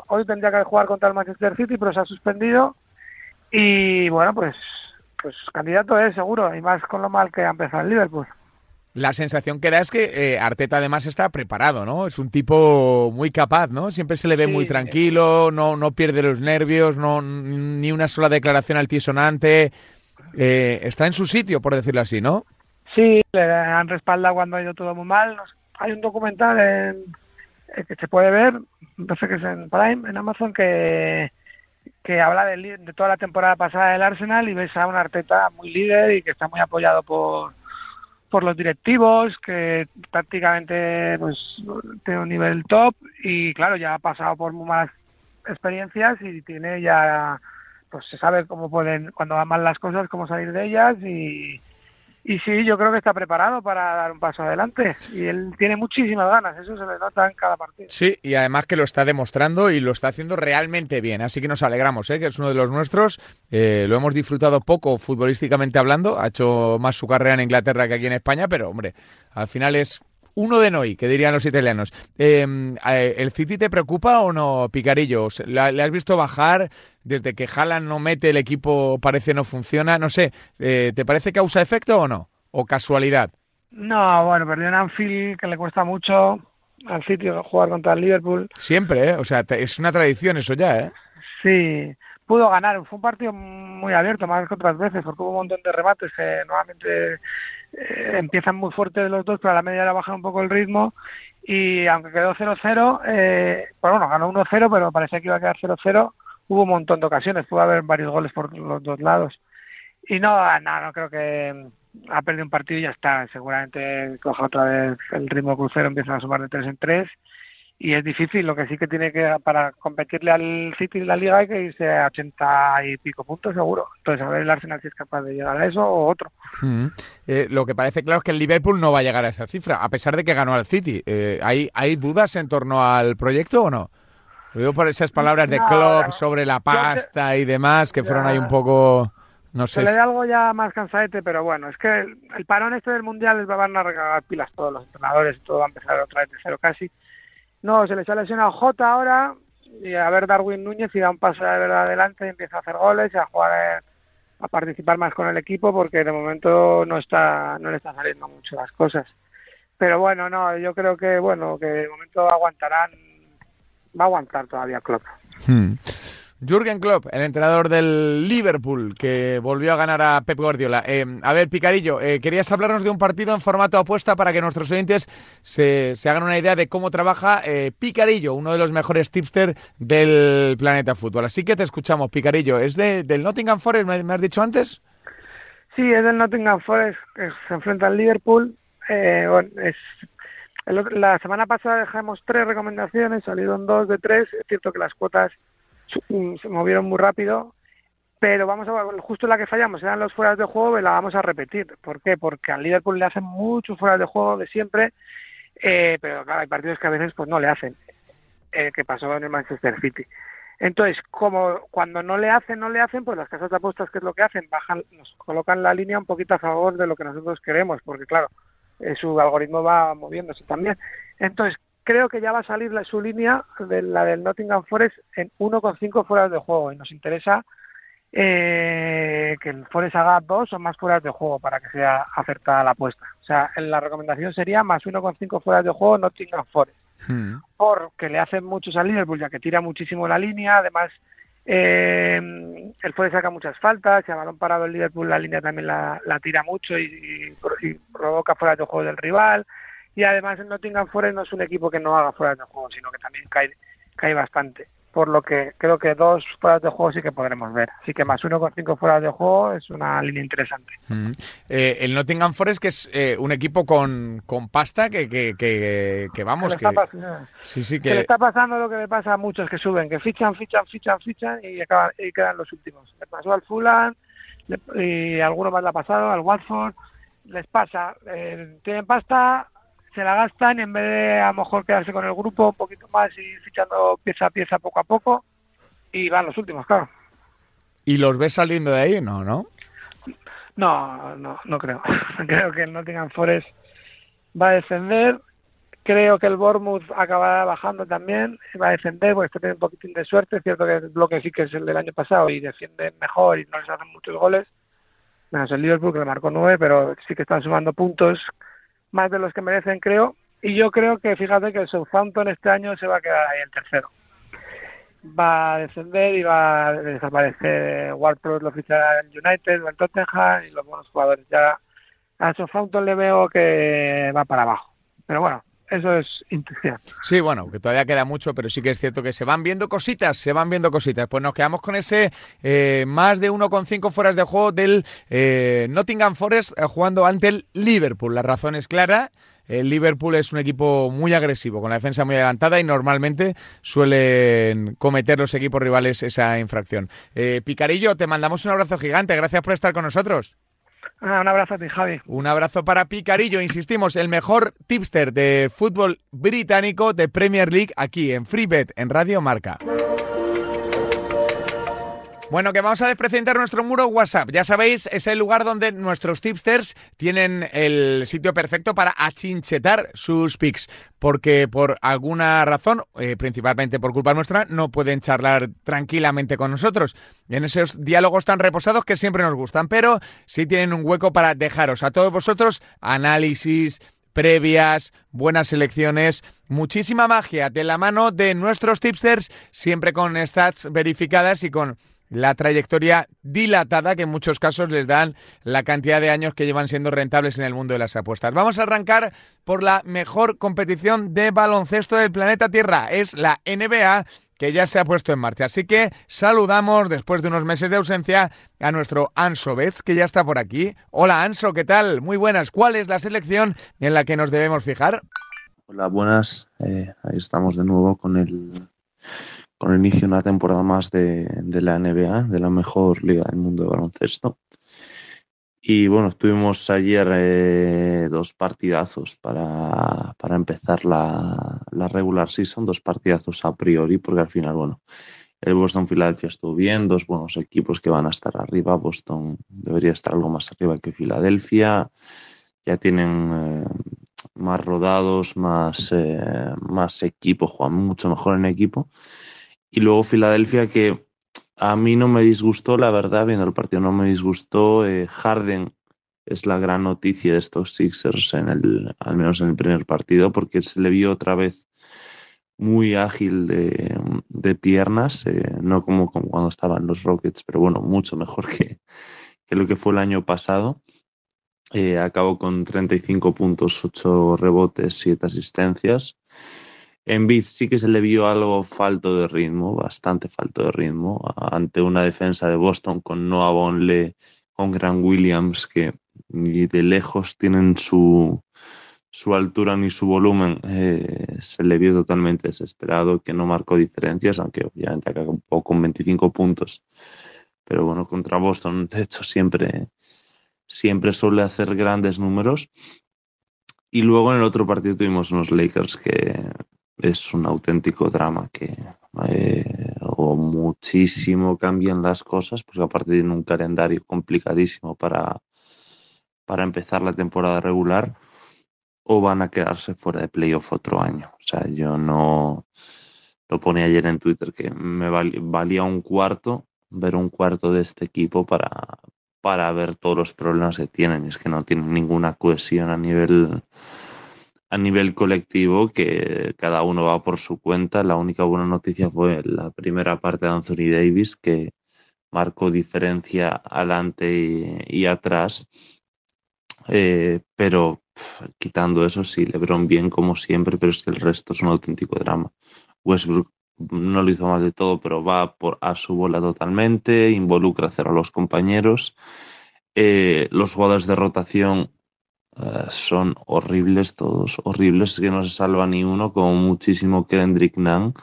hoy tendría que jugar contra el Manchester City, pero se ha suspendido. Y bueno, pues, pues candidato es seguro, y más con lo mal que ha empezado el Liverpool. La sensación que da es que eh, Arteta además está preparado, ¿no? Es un tipo muy capaz, ¿no? Siempre se le ve sí, muy tranquilo, no, no pierde los nervios, no ni una sola declaración altisonante. Eh, está en su sitio, por decirlo así, ¿no? Sí, le han respaldado cuando ha ido todo muy mal. Hay un documental en, eh, que se puede ver, parece que es en Prime, en Amazon, que, que habla de, de toda la temporada pasada del Arsenal y ves a un Arteta muy líder y que está muy apoyado por por los directivos, que prácticamente pues, tiene un nivel top y claro, ya ha pasado por muy experiencias y tiene ya, pues se sabe cómo pueden, cuando van mal las cosas, cómo salir de ellas y, y sí, yo creo que está preparado para dar un paso adelante y él tiene muchísimas ganas, eso se le nota en cada partido. Sí, y además que lo está demostrando y lo está haciendo realmente bien, así que nos alegramos, ¿eh? que es uno de los nuestros, eh, lo hemos disfrutado poco futbolísticamente hablando, ha hecho más su carrera en Inglaterra que aquí en España, pero hombre, al final es uno de noi, que dirían los italianos. Eh, ¿El City te preocupa o no, Picarillo? ¿Le, ¿Le has visto bajar? Desde que Haaland no mete, el equipo parece no funciona. No sé, eh, ¿te parece causa efecto o no? ¿O casualidad? No, bueno, perdió en Anfield, que le cuesta mucho. al sitio jugar contra el Liverpool. Siempre, ¿eh? O sea, es una tradición eso ya, ¿eh? Sí, pudo ganar. Fue un partido muy abierto, más que otras veces, porque hubo un montón de remates que nuevamente eh, empiezan muy fuertes los dos, pero a la media hora bajan un poco el ritmo. Y aunque quedó 0-0, eh, pues bueno, ganó 1-0, pero parecía que iba a quedar 0-0. Hubo un montón de ocasiones, pudo haber varios goles por los dos lados. Y no, no, no creo que ha perdido un partido y ya está. Seguramente coja otra vez el ritmo crucero, empieza a sumar de 3 en 3 y es difícil. Lo que sí que tiene que, para competirle al City en la liga, hay que irse a 80 y pico puntos seguro. Entonces, a ver el Arsenal si es capaz de llegar a eso o otro. Mm. Eh, lo que parece claro es que el Liverpool no va a llegar a esa cifra, a pesar de que ganó al City. Eh, ¿hay, ¿Hay dudas en torno al proyecto o no? Lo digo por esas palabras de Klopp sobre la pasta y demás, que fueron ahí un poco... No sé. Se le da algo ya más cansadete, pero bueno, es que el, parón este del Mundial les van a regalar pilas todos los entrenadores, todo va a empezar otra vez de cero casi no, se les ha lesionado J ahora y a ver Darwin Núñez y da un paso de verdad adelante y empieza a hacer goles y a jugar, a participar más con el equipo porque de momento no está, no le están saliendo mucho las cosas. Pero bueno, no, yo creo que bueno, que de momento aguantarán, va a aguantar todavía Klopp. Hmm. Jürgen Klopp, el entrenador del Liverpool, que volvió a ganar a Pep Guardiola. Eh, a ver, Picarillo, eh, querías hablarnos de un partido en formato apuesta para que nuestros oyentes se, hagan una idea de cómo trabaja eh, Picarillo, uno de los mejores tipsters del planeta fútbol. Así que te escuchamos, Picarillo. ¿Es de, del Nottingham Forest, me, has dicho antes? Sí, es del Nottingham Forest, que se enfrenta al Liverpool. Es la semana pasada dejamos tres recomendaciones, salieron dos de tres. Es cierto que las cuotas se movieron muy rápido, pero vamos a justo la que fallamos eran los fueras de juego y la vamos a repetir. ¿Por qué? Porque al Liverpool le hacen muchos fueras de juego de siempre, eh, pero claro, hay partidos que a veces pues no le hacen, eh, que pasó en el Manchester City. Entonces, como cuando no le hacen, no le hacen, pues las casas de apuestas, ¿qué es lo que hacen? Bajan, nos colocan la línea un poquito a favor de lo que nosotros queremos, porque claro, eh, su algoritmo va moviéndose también. Entonces, creo que ya va a salir la, su línea de la del Nottingham Forest en 1,5 fueras de juego y nos interesa eh, que el Forest haga dos o más fueras de juego para que sea acertada la apuesta. O sea, la recomendación sería más 1,5 fueras de juego Nottingham Forest. Hmm. Porque le hacen muchos al Liverpool ya que tira muchísimo la línea, además eh, el Forest saca muchas faltas, y a balón parado el Liverpool la línea también la, tira mucho y, y, provoca fuera de juego del rival y además el Nottingham Forest no es un equipo que no haga fuera de juego, sino que también cae, cae bastante. Por lo que creo que dos fuera de juego sí que podremos ver. Así que más uno con cinco fuera de juego es una línea interesante. Mm. Eh, el Nottingham Forest, que es eh, un equipo con, con pasta que, que, que, vamos. Que, sí, sí, que... le está pasando lo que le pasa a muchos que suben, que fichan, fichan, fichan, fichan y, acaban, y quedan los últimos. Le pasó al Fulham y alguno más le ha pasado, al Watford. Les pasa, eh, tienen pasta, se la gastan en vez de a lo mejor quedarse con el grupo un poquito más y ir fichando pieza a pieza poco a poco y van los últimos, claro. ¿Y los ves saliendo de ahí? No, ¿no? No, no, no creo. creo que el Nottingham Forest va a descender. Creo que el Bournemouth acabará bajando también. Va a descender porque está teniendo un poquitín de suerte. Es cierto que el bloque sí que es el del año pasado y defiende mejor y no les hacen muchos goles. Menos el Liverpool que le marcó nueve, pero sí que están sumando puntos más de los que merecen, creo. Y yo creo que, fíjate, que el Southampton este año se va a quedar ahí el tercero. Va a descender y va a desaparecer Ward-Prowse, lo ficha el United el Tottenham y los buenos jugadores. Ya a Southampton le veo que va para abajo. Pero bueno, eso es intuición. Sí, bueno, que todavía queda mucho, pero sí que es cierto que se van viendo cositas, se van viendo cositas. Pues nos quedamos con ese eh, más de 1,5 fueras de juego del eh, Nottingham Forest eh, jugando ante el Liverpool. La razón es clara. El Liverpool es un equipo muy agresivo, con la defensa muy adelantada y normalmente suelen cometer los equipos rivales esa infracción. Picarillo, te mandamos un abrazo gigante. Gracias por estar con nosotros. Ah, un abrazo a ti, Javi. Un abrazo para Picarillo, insistimos, el mejor tipster de fútbol británico de Premier League aquí en FreeBet, en Radio Marca. Bueno, que vamos a despresentar nuestro muro WhatsApp. Ya sabéis, es el lugar donde nuestros tipsters tienen el sitio perfecto para achinchetar sus picks. Porque por alguna razón, eh, principalmente por culpa nuestra, no pueden charlar tranquilamente con nosotros. En esos diálogos tan reposados que siempre nos gustan. Pero sí tienen un hueco para dejaros a todos vosotros análisis, previas, buenas elecciones, muchísima magia de la mano de nuestros tipsters, siempre con stats verificadas y con la trayectoria dilatada que en muchos casos les dan la cantidad de años que llevan siendo rentables en el mundo de las apuestas. Vamos a arrancar por la mejor competición de baloncesto del planeta Tierra. Es la NBA que ya se ha puesto en marcha. Así que saludamos después de unos meses de ausencia a nuestro Anso Betts, que ya está por aquí. Hola Anso, ¿qué tal? Muy buenas. ¿Cuál es la selección en la que nos debemos fijar? Hola, buenas. Eh, ahí estamos de nuevo con el, con el inicio de una temporada más de, de la NBA, de la mejor liga del mundo de baloncesto. Y bueno, tuvimos ayer eh, dos partidazos para, para empezar la, la, regular season, dos partidazos a priori, porque al final, bueno, el Boston Filadelfia estuvo bien, dos buenos equipos que van a estar arriba. Boston debería estar algo más arriba que Filadelfia. Ya tienen eh, más rodados, más, eh, más equipo, juegan mucho mejor en equipo. Y luego Filadelfia que a mí no me disgustó, la verdad, viendo el partido no me disgustó. Eh, Harden es la gran noticia de estos Sixers, en el, al menos en el primer partido, porque se le vio otra vez muy ágil de, piernas, eh, no como, como, cuando estaban los Rockets, pero bueno, mucho mejor que, que lo que fue el año pasado. Eh, acabó con 35 puntos, 8 rebotes, 7 asistencias. En Biz sí que se le vio algo falto de ritmo, bastante falto de ritmo, ante una defensa de Boston con Noah Bonle, con Grant Williams, que ni de lejos tienen su, su altura ni su volumen. Eh, se le vio totalmente desesperado, que no marcó diferencias, aunque obviamente acabó con 25 puntos. Pero bueno, contra Boston, de hecho, siempre, siempre suele hacer grandes números. Y luego en el otro partido tuvimos unos Lakers que es un auténtico drama que eh, o muchísimo cambian las cosas, porque aparte tienen un calendario complicadísimo para, para empezar la temporada regular, o van a quedarse fuera de playoff otro año. O sea, yo no lo pone ayer en Twitter que me valía un cuarto ver un cuarto de este equipo para, para ver todos los problemas que tienen. Y es que no tienen ninguna cohesión a nivel a nivel colectivo que cada uno va por su cuenta. La única buena noticia fue la primera parte de Anthony Davis que marcó diferencia adelante y, atrás. Eh, pero quitando eso, sí, LeBron bien como siempre, pero es que el resto es un auténtico drama. Westbrook no lo hizo mal de todo, pero va por, a su bola totalmente, involucra hacer a los compañeros. Eh, los jugadores de rotación eh, son horribles todos, horribles, que no se salva ni uno, como muchísimo Kendrick Nunn.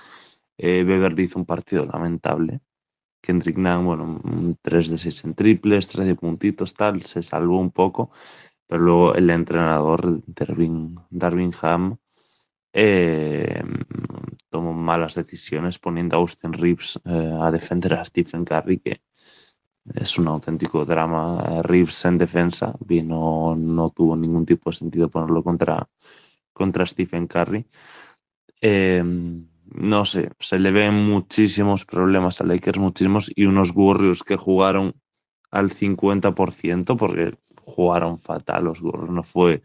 Eh, Beverly hizo un partido lamentable. Kendrick Nunn, bueno, 3 de 6 en triples, 13 puntitos, tal, se salvó un poco, pero luego el entrenador, Darvin Ham, eh, tomó malas decisiones poniendo a Austin Reeves eh, a defender a Stephen Curry, que es un auténtico drama. Reeves en defensa vino, no tuvo ningún tipo de sentido ponerlo contra, contra Stephen Curry. Eh, no sé, se le ven muchísimos problemas a Lakers, muchísimos, y unos Warriors que jugaron al 50% porque jugaron fatal los Warriors. No fue,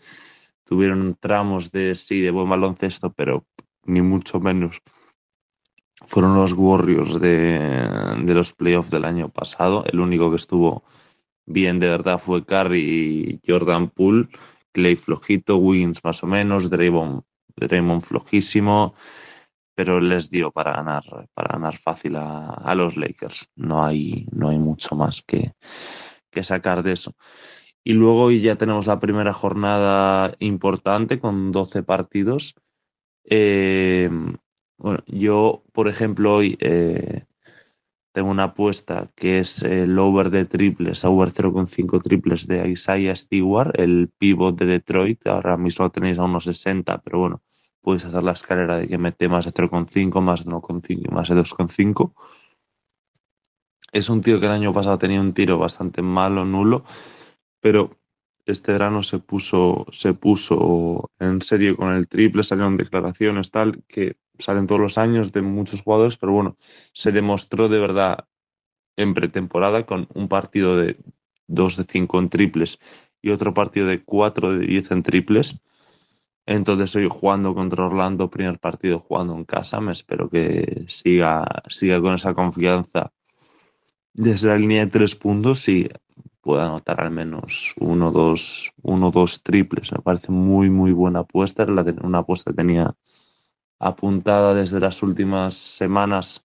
tuvieron tramos de sí, de buen baloncesto, pero ni mucho menos fueron los Warriors de, de los playoffs del año pasado. El único que estuvo bien de verdad fue Curry y Jordan Poole. Clay flojito, Wiggins más o menos, Draymond, Draymond flojísimo, pero les dio para ganar, para ganar fácil a, a, los Lakers. No hay, no hay mucho más que, que sacar de eso. Y luego ya tenemos la primera jornada importante con 12 partidos. Eh, bueno, yo, por ejemplo, hoy eh, tengo una apuesta que es el over de triples, over 0,5 triples de Isaiah Stewart, el pivot de Detroit. Ahora mismo tenéis a unos 60, pero bueno, puedes hacer la escalera de que mete más de 0,5, más de 1,5 y más de 2,5. Es un tío que el año pasado tenía un tiro bastante malo, nulo, pero este verano se puso, se puso en serio con el triple, salieron declaraciones tal, que salen todos los años de muchos jugadores, pero bueno, se demostró de verdad en pretemporada con un partido de 2 de 5 en triples y otro partido de 4 de 10 en triples, Entonces hoy jugando contra Orlando, primer partido jugando en casa, me espero que siga, siga con esa confianza desde la línea de tres puntos y pueda anotar al menos uno, dos, uno, dos triples. Me parece muy, muy buena apuesta. Una apuesta que tenía apuntada desde las últimas semanas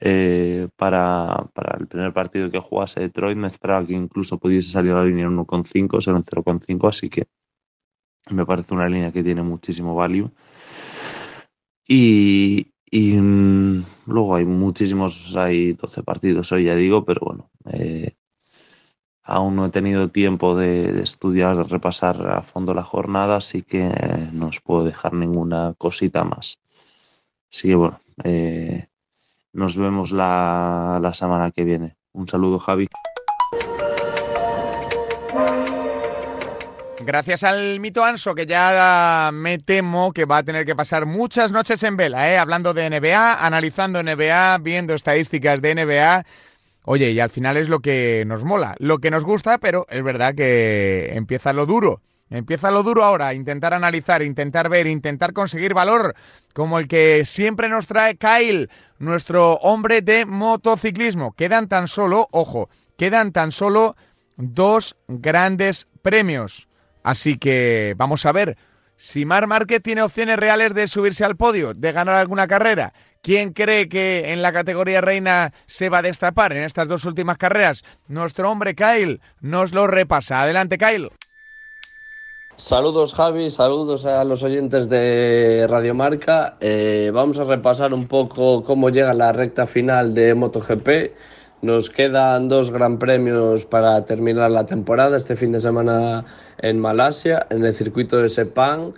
eh, para, para, el primer partido que jugase Detroit. Me esperaba que incluso pudiese salir la línea 1,5, ser un 0,5, así que me parece una línea que tiene muchísimo value. Y, y mm, luego hay muchísimos, hay 12 partidos hoy, ya digo, pero bueno, eh, aún no he tenido tiempo de, estudiar, de repasar a fondo la jornada, así que no os puedo dejar ninguna cosita más. Así que bueno, eh, nos vemos la, la semana que viene. Un saludo, Javi. Gracias al mito Anso, que ya me temo que va a tener que pasar muchas noches en vela, ¿eh? hablando de NBA, analizando NBA, viendo estadísticas de NBA. Oye, y al final es lo que nos mola, lo que nos gusta, pero es verdad que empieza lo duro. Empieza lo duro ahora, intentar analizar, intentar ver, intentar conseguir valor, como el que siempre nos trae Kyle, nuestro hombre de motociclismo. Quedan tan solo, ojo, quedan tan solo dos grandes premios. Así que vamos a ver si Mar Márquez tiene opciones reales de subirse al podio, de ganar alguna carrera. ¿Quién cree que en la categoría reina se va a destapar en estas dos últimas carreras? Nuestro hombre Kyle nos lo repasa. Adelante, Kyle. Saludos Javi, saludos a los oyentes de Radio Marca. Eh, vamos a repasar un poco cómo llega la recta final de MotoGP nos quedan dos gran premios para terminar la temporada, este fin de semana en Malasia, en el circuito de Sepang,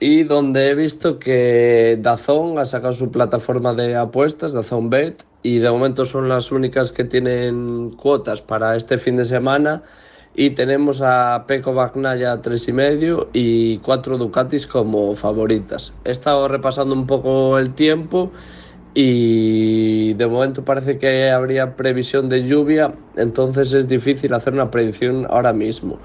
y donde he visto que Dazón ha sacado su plataforma de apuestas, Dazón Bet, y de momento son las únicas que tienen cuotas para este fin de semana. Y tenemos a Peco Bagnaya tres y medio y cuatro Ducatis como favoritas. He estado repasando un poco el tiempo y de momento parece que habría previsión de lluvia, entonces es difícil hacer una predicción ahora mismo.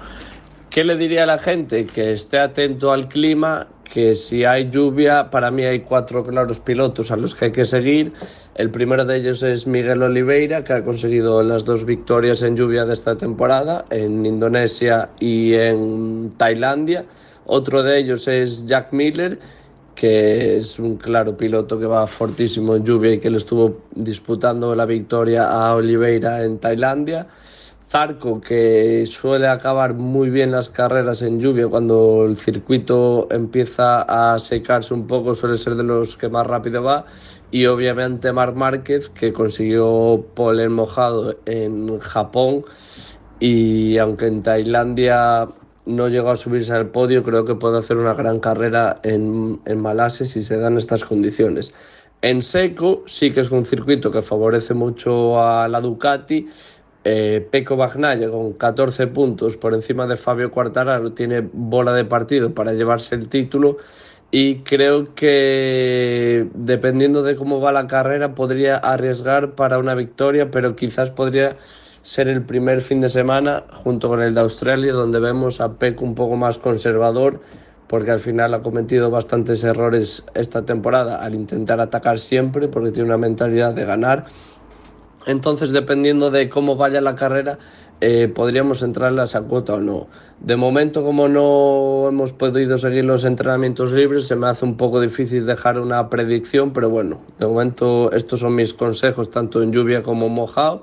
¿Qué le diría a la gente? Que esté atento al clima, que si hay lluvia, para mí hay cuatro claros pilotos a los que hay que seguir. El primero de ellos es Miguel Oliveira, que ha conseguido las dos victorias en lluvia de esta temporada, en Indonesia y en Tailandia. Otro de ellos es Jack Miller, que es un claro piloto que va fortísimo en lluvia y que le estuvo disputando la victoria a Oliveira en Tailandia. Zarco, que suele acabar muy bien las carreras en lluvia cuando el circuito empieza a secarse un poco, suele ser de los que más rápido va. Y obviamente Marc Márquez, que consiguió polen mojado en Japón y aunque en Tailandia no llegó a subirse al podio, creo que puede hacer una gran carrera en, en Malasia si se dan estas condiciones. En seco sí que es un circuito que favorece mucho a la Ducati. Eh, Peco con 14 puntos por encima de Fabio Quartararo tiene bola de partido para llevarse el título y creo que dependiendo de cómo va la carrera podría arriesgar para una victoria, pero quizás podría ser el primer fin de semana junto con el de Australia, donde vemos a Peck un poco más conservador, porque al final ha cometido bastantes errores esta temporada al intentar atacar siempre, porque tiene una mentalidad de ganar. Entonces, dependiendo de cómo vaya la carrera, eh, podríamos entrar a esa cuota o no. De momento, como no hemos podido seguir los entrenamientos libres, se me hace un poco difícil dejar una predicción, pero bueno, de momento estos son mis consejos, tanto en lluvia como mojado.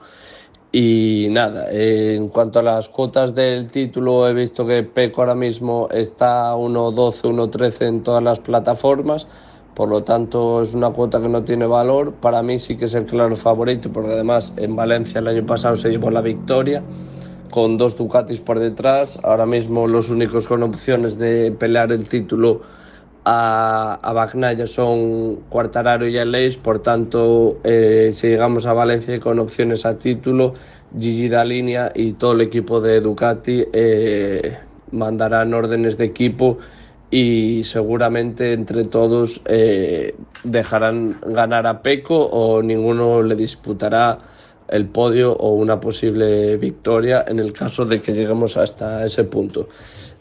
Y nada, en cuanto a las cuotas del título, he visto que Peco ahora mismo está 1.12, 1.13 en todas las plataformas, por lo tanto es una cuota que no tiene valor. Para mí sí que es el claro favorito, porque además en Valencia el año pasado se llevó la victoria con dos Ducatis por detrás. Ahora mismo los únicos con opciones de pelear el título a, a son Cuartararo y Aleix, por tanto, eh, si llegamos a Valencia con opciones a título, Gigi Línea y todo el equipo de Ducati eh, mandarán órdenes de equipo y seguramente entre todos eh, dejarán ganar a Peco o ninguno le disputará el podio o una posible victoria en el caso de que lleguemos hasta ese punto.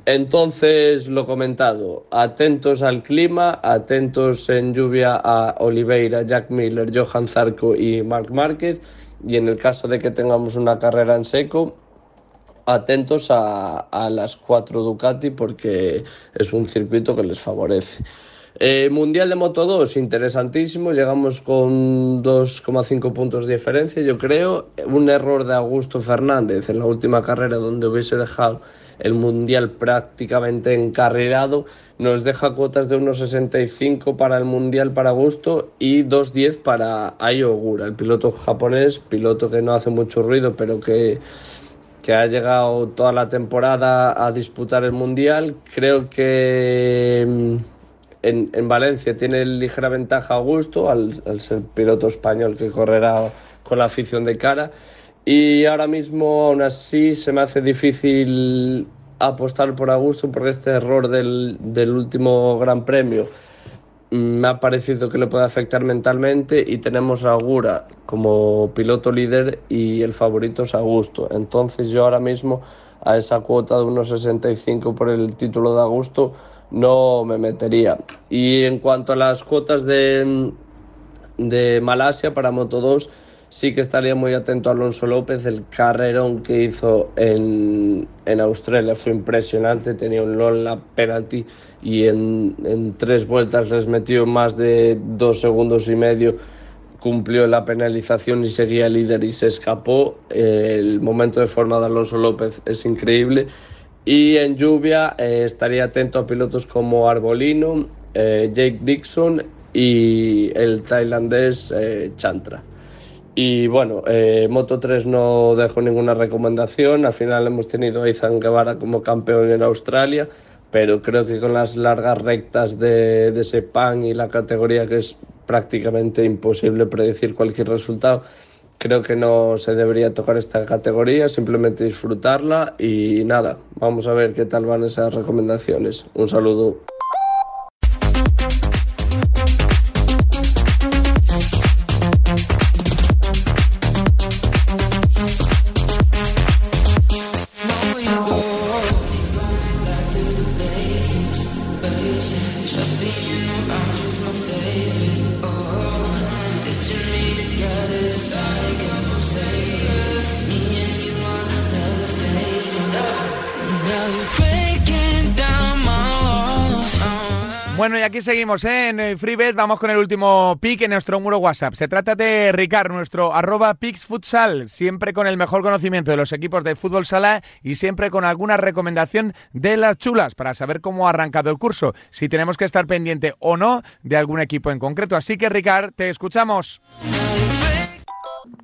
Entonces, lo comentado, atentos al clima, atentos en lluvia a Oliveira, Jack Miller, Johan Zarco y Marc Márquez. Y en el caso de que tengamos una carrera en seco, atentos a, las cuatro Ducati porque es un circuito que les favorece. Eh, mundial de Moto 2, interesantísimo. Llegamos con 2,5 puntos de diferencia, yo creo. Un error de Augusto Fernández en la última carrera, donde hubiese dejado el Mundial prácticamente encarrilado. Nos deja cuotas de 1,65 para el Mundial para Augusto y 2,10 para Ayo Ogura, el piloto japonés, piloto que no hace mucho ruido, pero que que ha llegado toda la temporada a disputar el Mundial. Creo que mm, en, en Valencia tiene ligera ventaja Augusto al, al, ser piloto español que correrá con la afición de cara. Y ahora mismo, aún así, se me hace difícil apostar por Augusto porque este error del, del último Gran Premio me ha parecido que le puede afectar mentalmente y tenemos a Agura como piloto líder y el favorito es Augusto. Entonces yo ahora mismo a esa cuota de 1,65 por el título de Augusto no me metería. Y en cuanto a las cuotas de, de Malasia para Moto 2, sí que estaría muy atento a Alonso López. El carrerón que hizo en, en Australia fue impresionante. Tenía un long lap penalty y en, en, tres vueltas les metió más de dos segundos y medio. Cumplió la penalización y seguía líder y se escapó. El momento de forma de Alonso López es increíble. Y en lluvia eh, estaría atento a pilotos como Arbolino, eh, Jake Dixon y el tailandés eh, Chantra. Y bueno, eh, Moto 3 no dejo ninguna recomendación. Al final hemos tenido a Izan Guevara como campeón en Australia, pero creo que con las largas rectas de, de Sepang y la categoría que es prácticamente imposible predecir cualquier resultado, creo que no se debería tocar esta categoría, simplemente disfrutarla y nada, vamos a ver qué tal van esas recomendaciones. Un saludo. Aquí seguimos ¿eh? en FreeBet. Vamos con el último pick en nuestro muro WhatsApp. Se trata de Ricard, nuestro arroba Futsal, siempre con el mejor conocimiento de los equipos de fútbol sala y siempre con alguna recomendación de las chulas para saber cómo ha arrancado el curso, si tenemos que estar pendiente o no de algún equipo en concreto. Así que, Ricard, te escuchamos.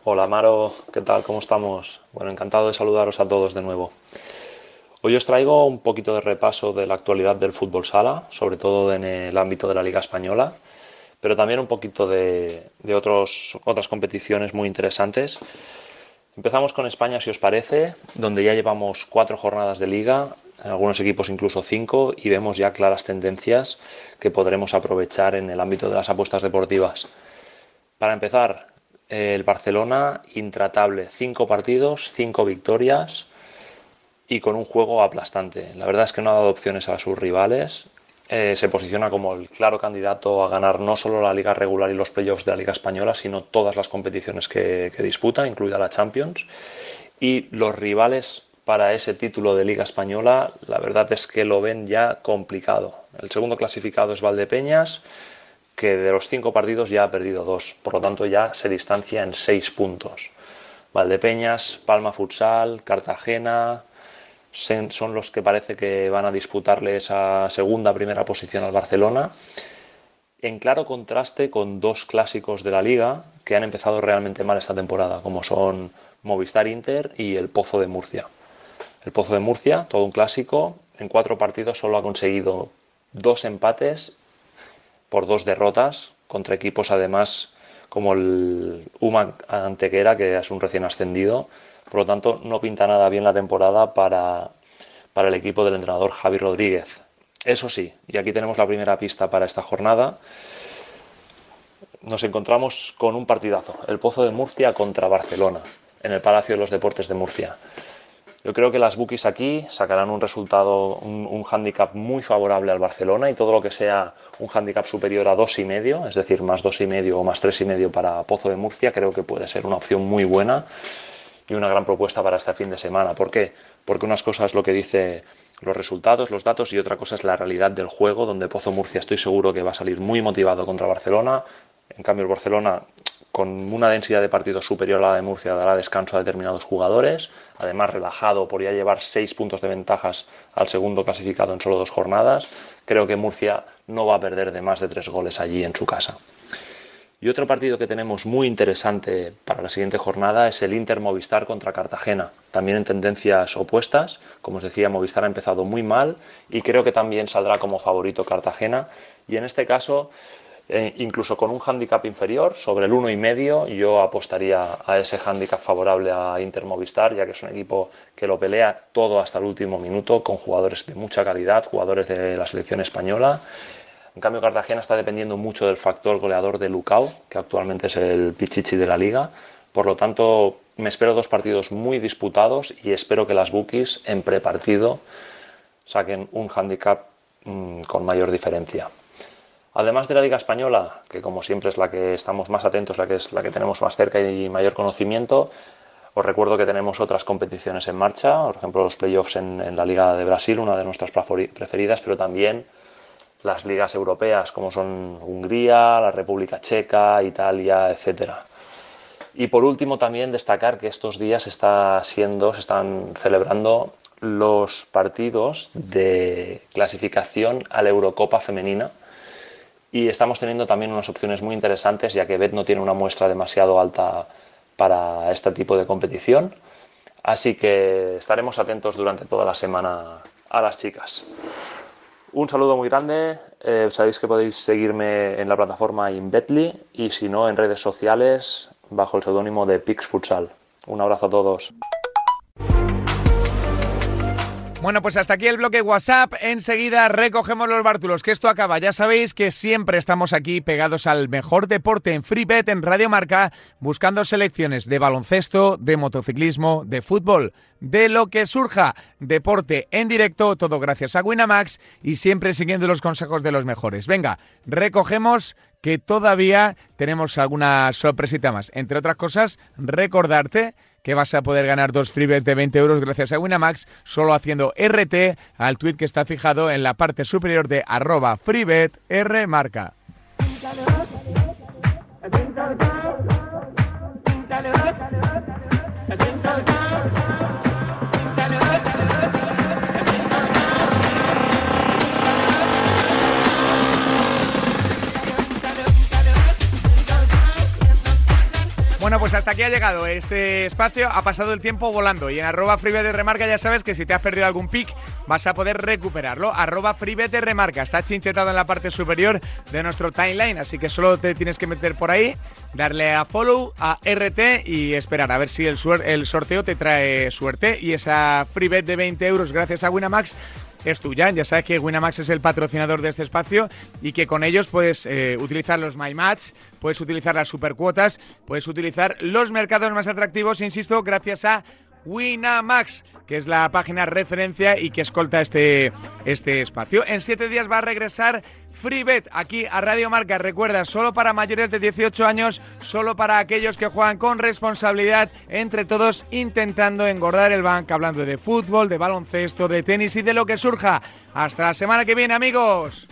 Hola, Maro, ¿qué tal? ¿Cómo estamos? Bueno, encantado de saludaros a todos de nuevo. Hoy os traigo un poquito de repaso de la actualidad del fútbol sala, sobre todo en el ámbito de la Liga Española, pero también un poquito de, otros, otras competiciones muy interesantes. Empezamos con España, si os parece, donde ya llevamos cuatro jornadas de liga, algunos equipos incluso cinco, y vemos ya claras tendencias que podremos aprovechar en el ámbito de las apuestas deportivas. Para empezar, el Barcelona intratable, cinco partidos, cinco victorias y con un juego aplastante. La verdad es que no ha dado opciones a sus rivales. Eh, se posiciona como el claro candidato a ganar no solo la liga regular y los playoffs de la liga española, sino todas las competiciones que, que disputa, incluida la Champions. Y los rivales para ese título de liga española, la verdad es que lo ven ya complicado. El segundo clasificado es Valdepeñas, que de los cinco partidos ya ha perdido dos, por lo tanto ya se distancia en seis puntos. Valdepeñas, Palma Futsal, Cartagena, son los que parece que van a disputarle esa segunda primera posición al Barcelona. En claro contraste con dos clásicos de la liga que han empezado realmente mal esta temporada como son Movistar Inter y el Pozo de Murcia. El Pozo de Murcia, todo un clásico en cuatro partidos solo ha conseguido dos empates por dos derrotas contra equipos además como el UMA Antequera que es un recién ascendido por lo tanto, no pinta nada bien la temporada para, para el equipo del entrenador Javi Rodríguez. Eso sí, y aquí tenemos la primera pista para esta jornada. Nos encontramos con un partidazo, el Pozo de Murcia contra Barcelona, en el Palacio de los Deportes de Murcia. Yo creo que las bookies aquí sacarán un resultado, un, un handicap muy favorable al Barcelona y todo lo que sea un handicap superior a dos y medio, es decir, más dos y medio o más tres y medio para Pozo de Murcia, creo que puede ser una opción muy buena y una gran propuesta para este fin de semana. ¿Por qué? Porque unas cosas lo que dice los resultados, los datos y otra cosa es la realidad del juego, donde Pozo Murcia estoy seguro que va a salir muy motivado contra Barcelona. En cambio, el Barcelona con una densidad de partidos superior a la de Murcia dará descanso a determinados jugadores, además relajado por ya llevar seis puntos de ventajas al segundo clasificado en solo dos jornadas, creo que Murcia no va a perder de más de tres goles allí en su casa. Y otro partido que tenemos muy interesante para la siguiente jornada es el Inter Movistar contra Cartagena, también en tendencias opuestas, como os decía, Movistar ha empezado muy mal y creo que también saldrá como favorito Cartagena, y en este caso eh, incluso con un hándicap inferior, sobre el uno y medio, yo apostaría a ese hándicap favorable a Inter Movistar, ya que es un equipo que lo pelea todo hasta el último minuto, con jugadores de mucha calidad, jugadores de la selección española. En cambio, Cartagena está dependiendo mucho del factor goleador de Lucao, que actualmente es el pichichi de la liga. Por lo tanto, me espero dos partidos muy disputados y espero que las bookies en prepartido saquen un hándicap mmm, con mayor diferencia. Además de la Liga Española, que como siempre es la que estamos más atentos, la que es la que tenemos más cerca y mayor conocimiento, os recuerdo que tenemos otras competiciones en marcha, por ejemplo los playoffs en la Liga de Brasil, una de nuestras preferidas, pero también las ligas europeas como son Hungría, la República Checa, Italia, etcétera. Y por último también destacar que estos días está siendo, se están celebrando los partidos de clasificación a la Eurocopa femenina y estamos teniendo también unas opciones muy interesantes ya que Bet no tiene una muestra demasiado alta para este tipo de competición. Así que estaremos atentos durante toda la semana a las chicas. Un saludo muy grande. Eh, sabéis que podéis seguirme en la plataforma Inbetly y si no en redes sociales bajo el seudónimo de Pix Futsal. Un abrazo a todos. Bueno, pues hasta aquí el bloque WhatsApp. Enseguida recogemos los bártulos, que esto acaba. Ya sabéis que siempre estamos aquí pegados al mejor deporte en FreeBet en Radio Marca, buscando selecciones de baloncesto, de motociclismo, de fútbol, de lo que surja. Deporte en directo, todo gracias a Winamax y siempre siguiendo los consejos de los mejores. Venga, recogemos que todavía tenemos alguna sorpresita más. Entre otras cosas, recordarte que vas a poder ganar dos freebets de 20 euros gracias a Winamax solo haciendo RT al tweet que está fijado en la parte superior de arroba freebet R marca. Bueno, pues hasta aquí ha llegado este espacio. Ha pasado el tiempo volando. Y en arroba de remarca ya sabes que si te has perdido algún pick vas a poder recuperarlo. Arroba de remarca. Está chinchetado en la parte superior de nuestro timeline. Así que solo te tienes que meter por ahí, darle a follow, a RT y esperar a ver si el, el sorteo te trae suerte. Y esa freebet de 20 euros gracias a Winamax es tuya. Ya sabes que Winamax es el patrocinador de este espacio y que con ellos puedes eh, utilizar los My Match, puedes utilizar las supercuotas, puedes utilizar los mercados más atractivos, insisto, gracias a Winamax que es la página referencia y que escolta este, este espacio. En siete días va a regresar FreeBet aquí a Radio Marca. Recuerda, solo para mayores de 18 años, solo para aquellos que juegan con responsabilidad, entre todos intentando engordar el banco, hablando de fútbol, de baloncesto, de tenis y de lo que surja. Hasta la semana que viene, amigos.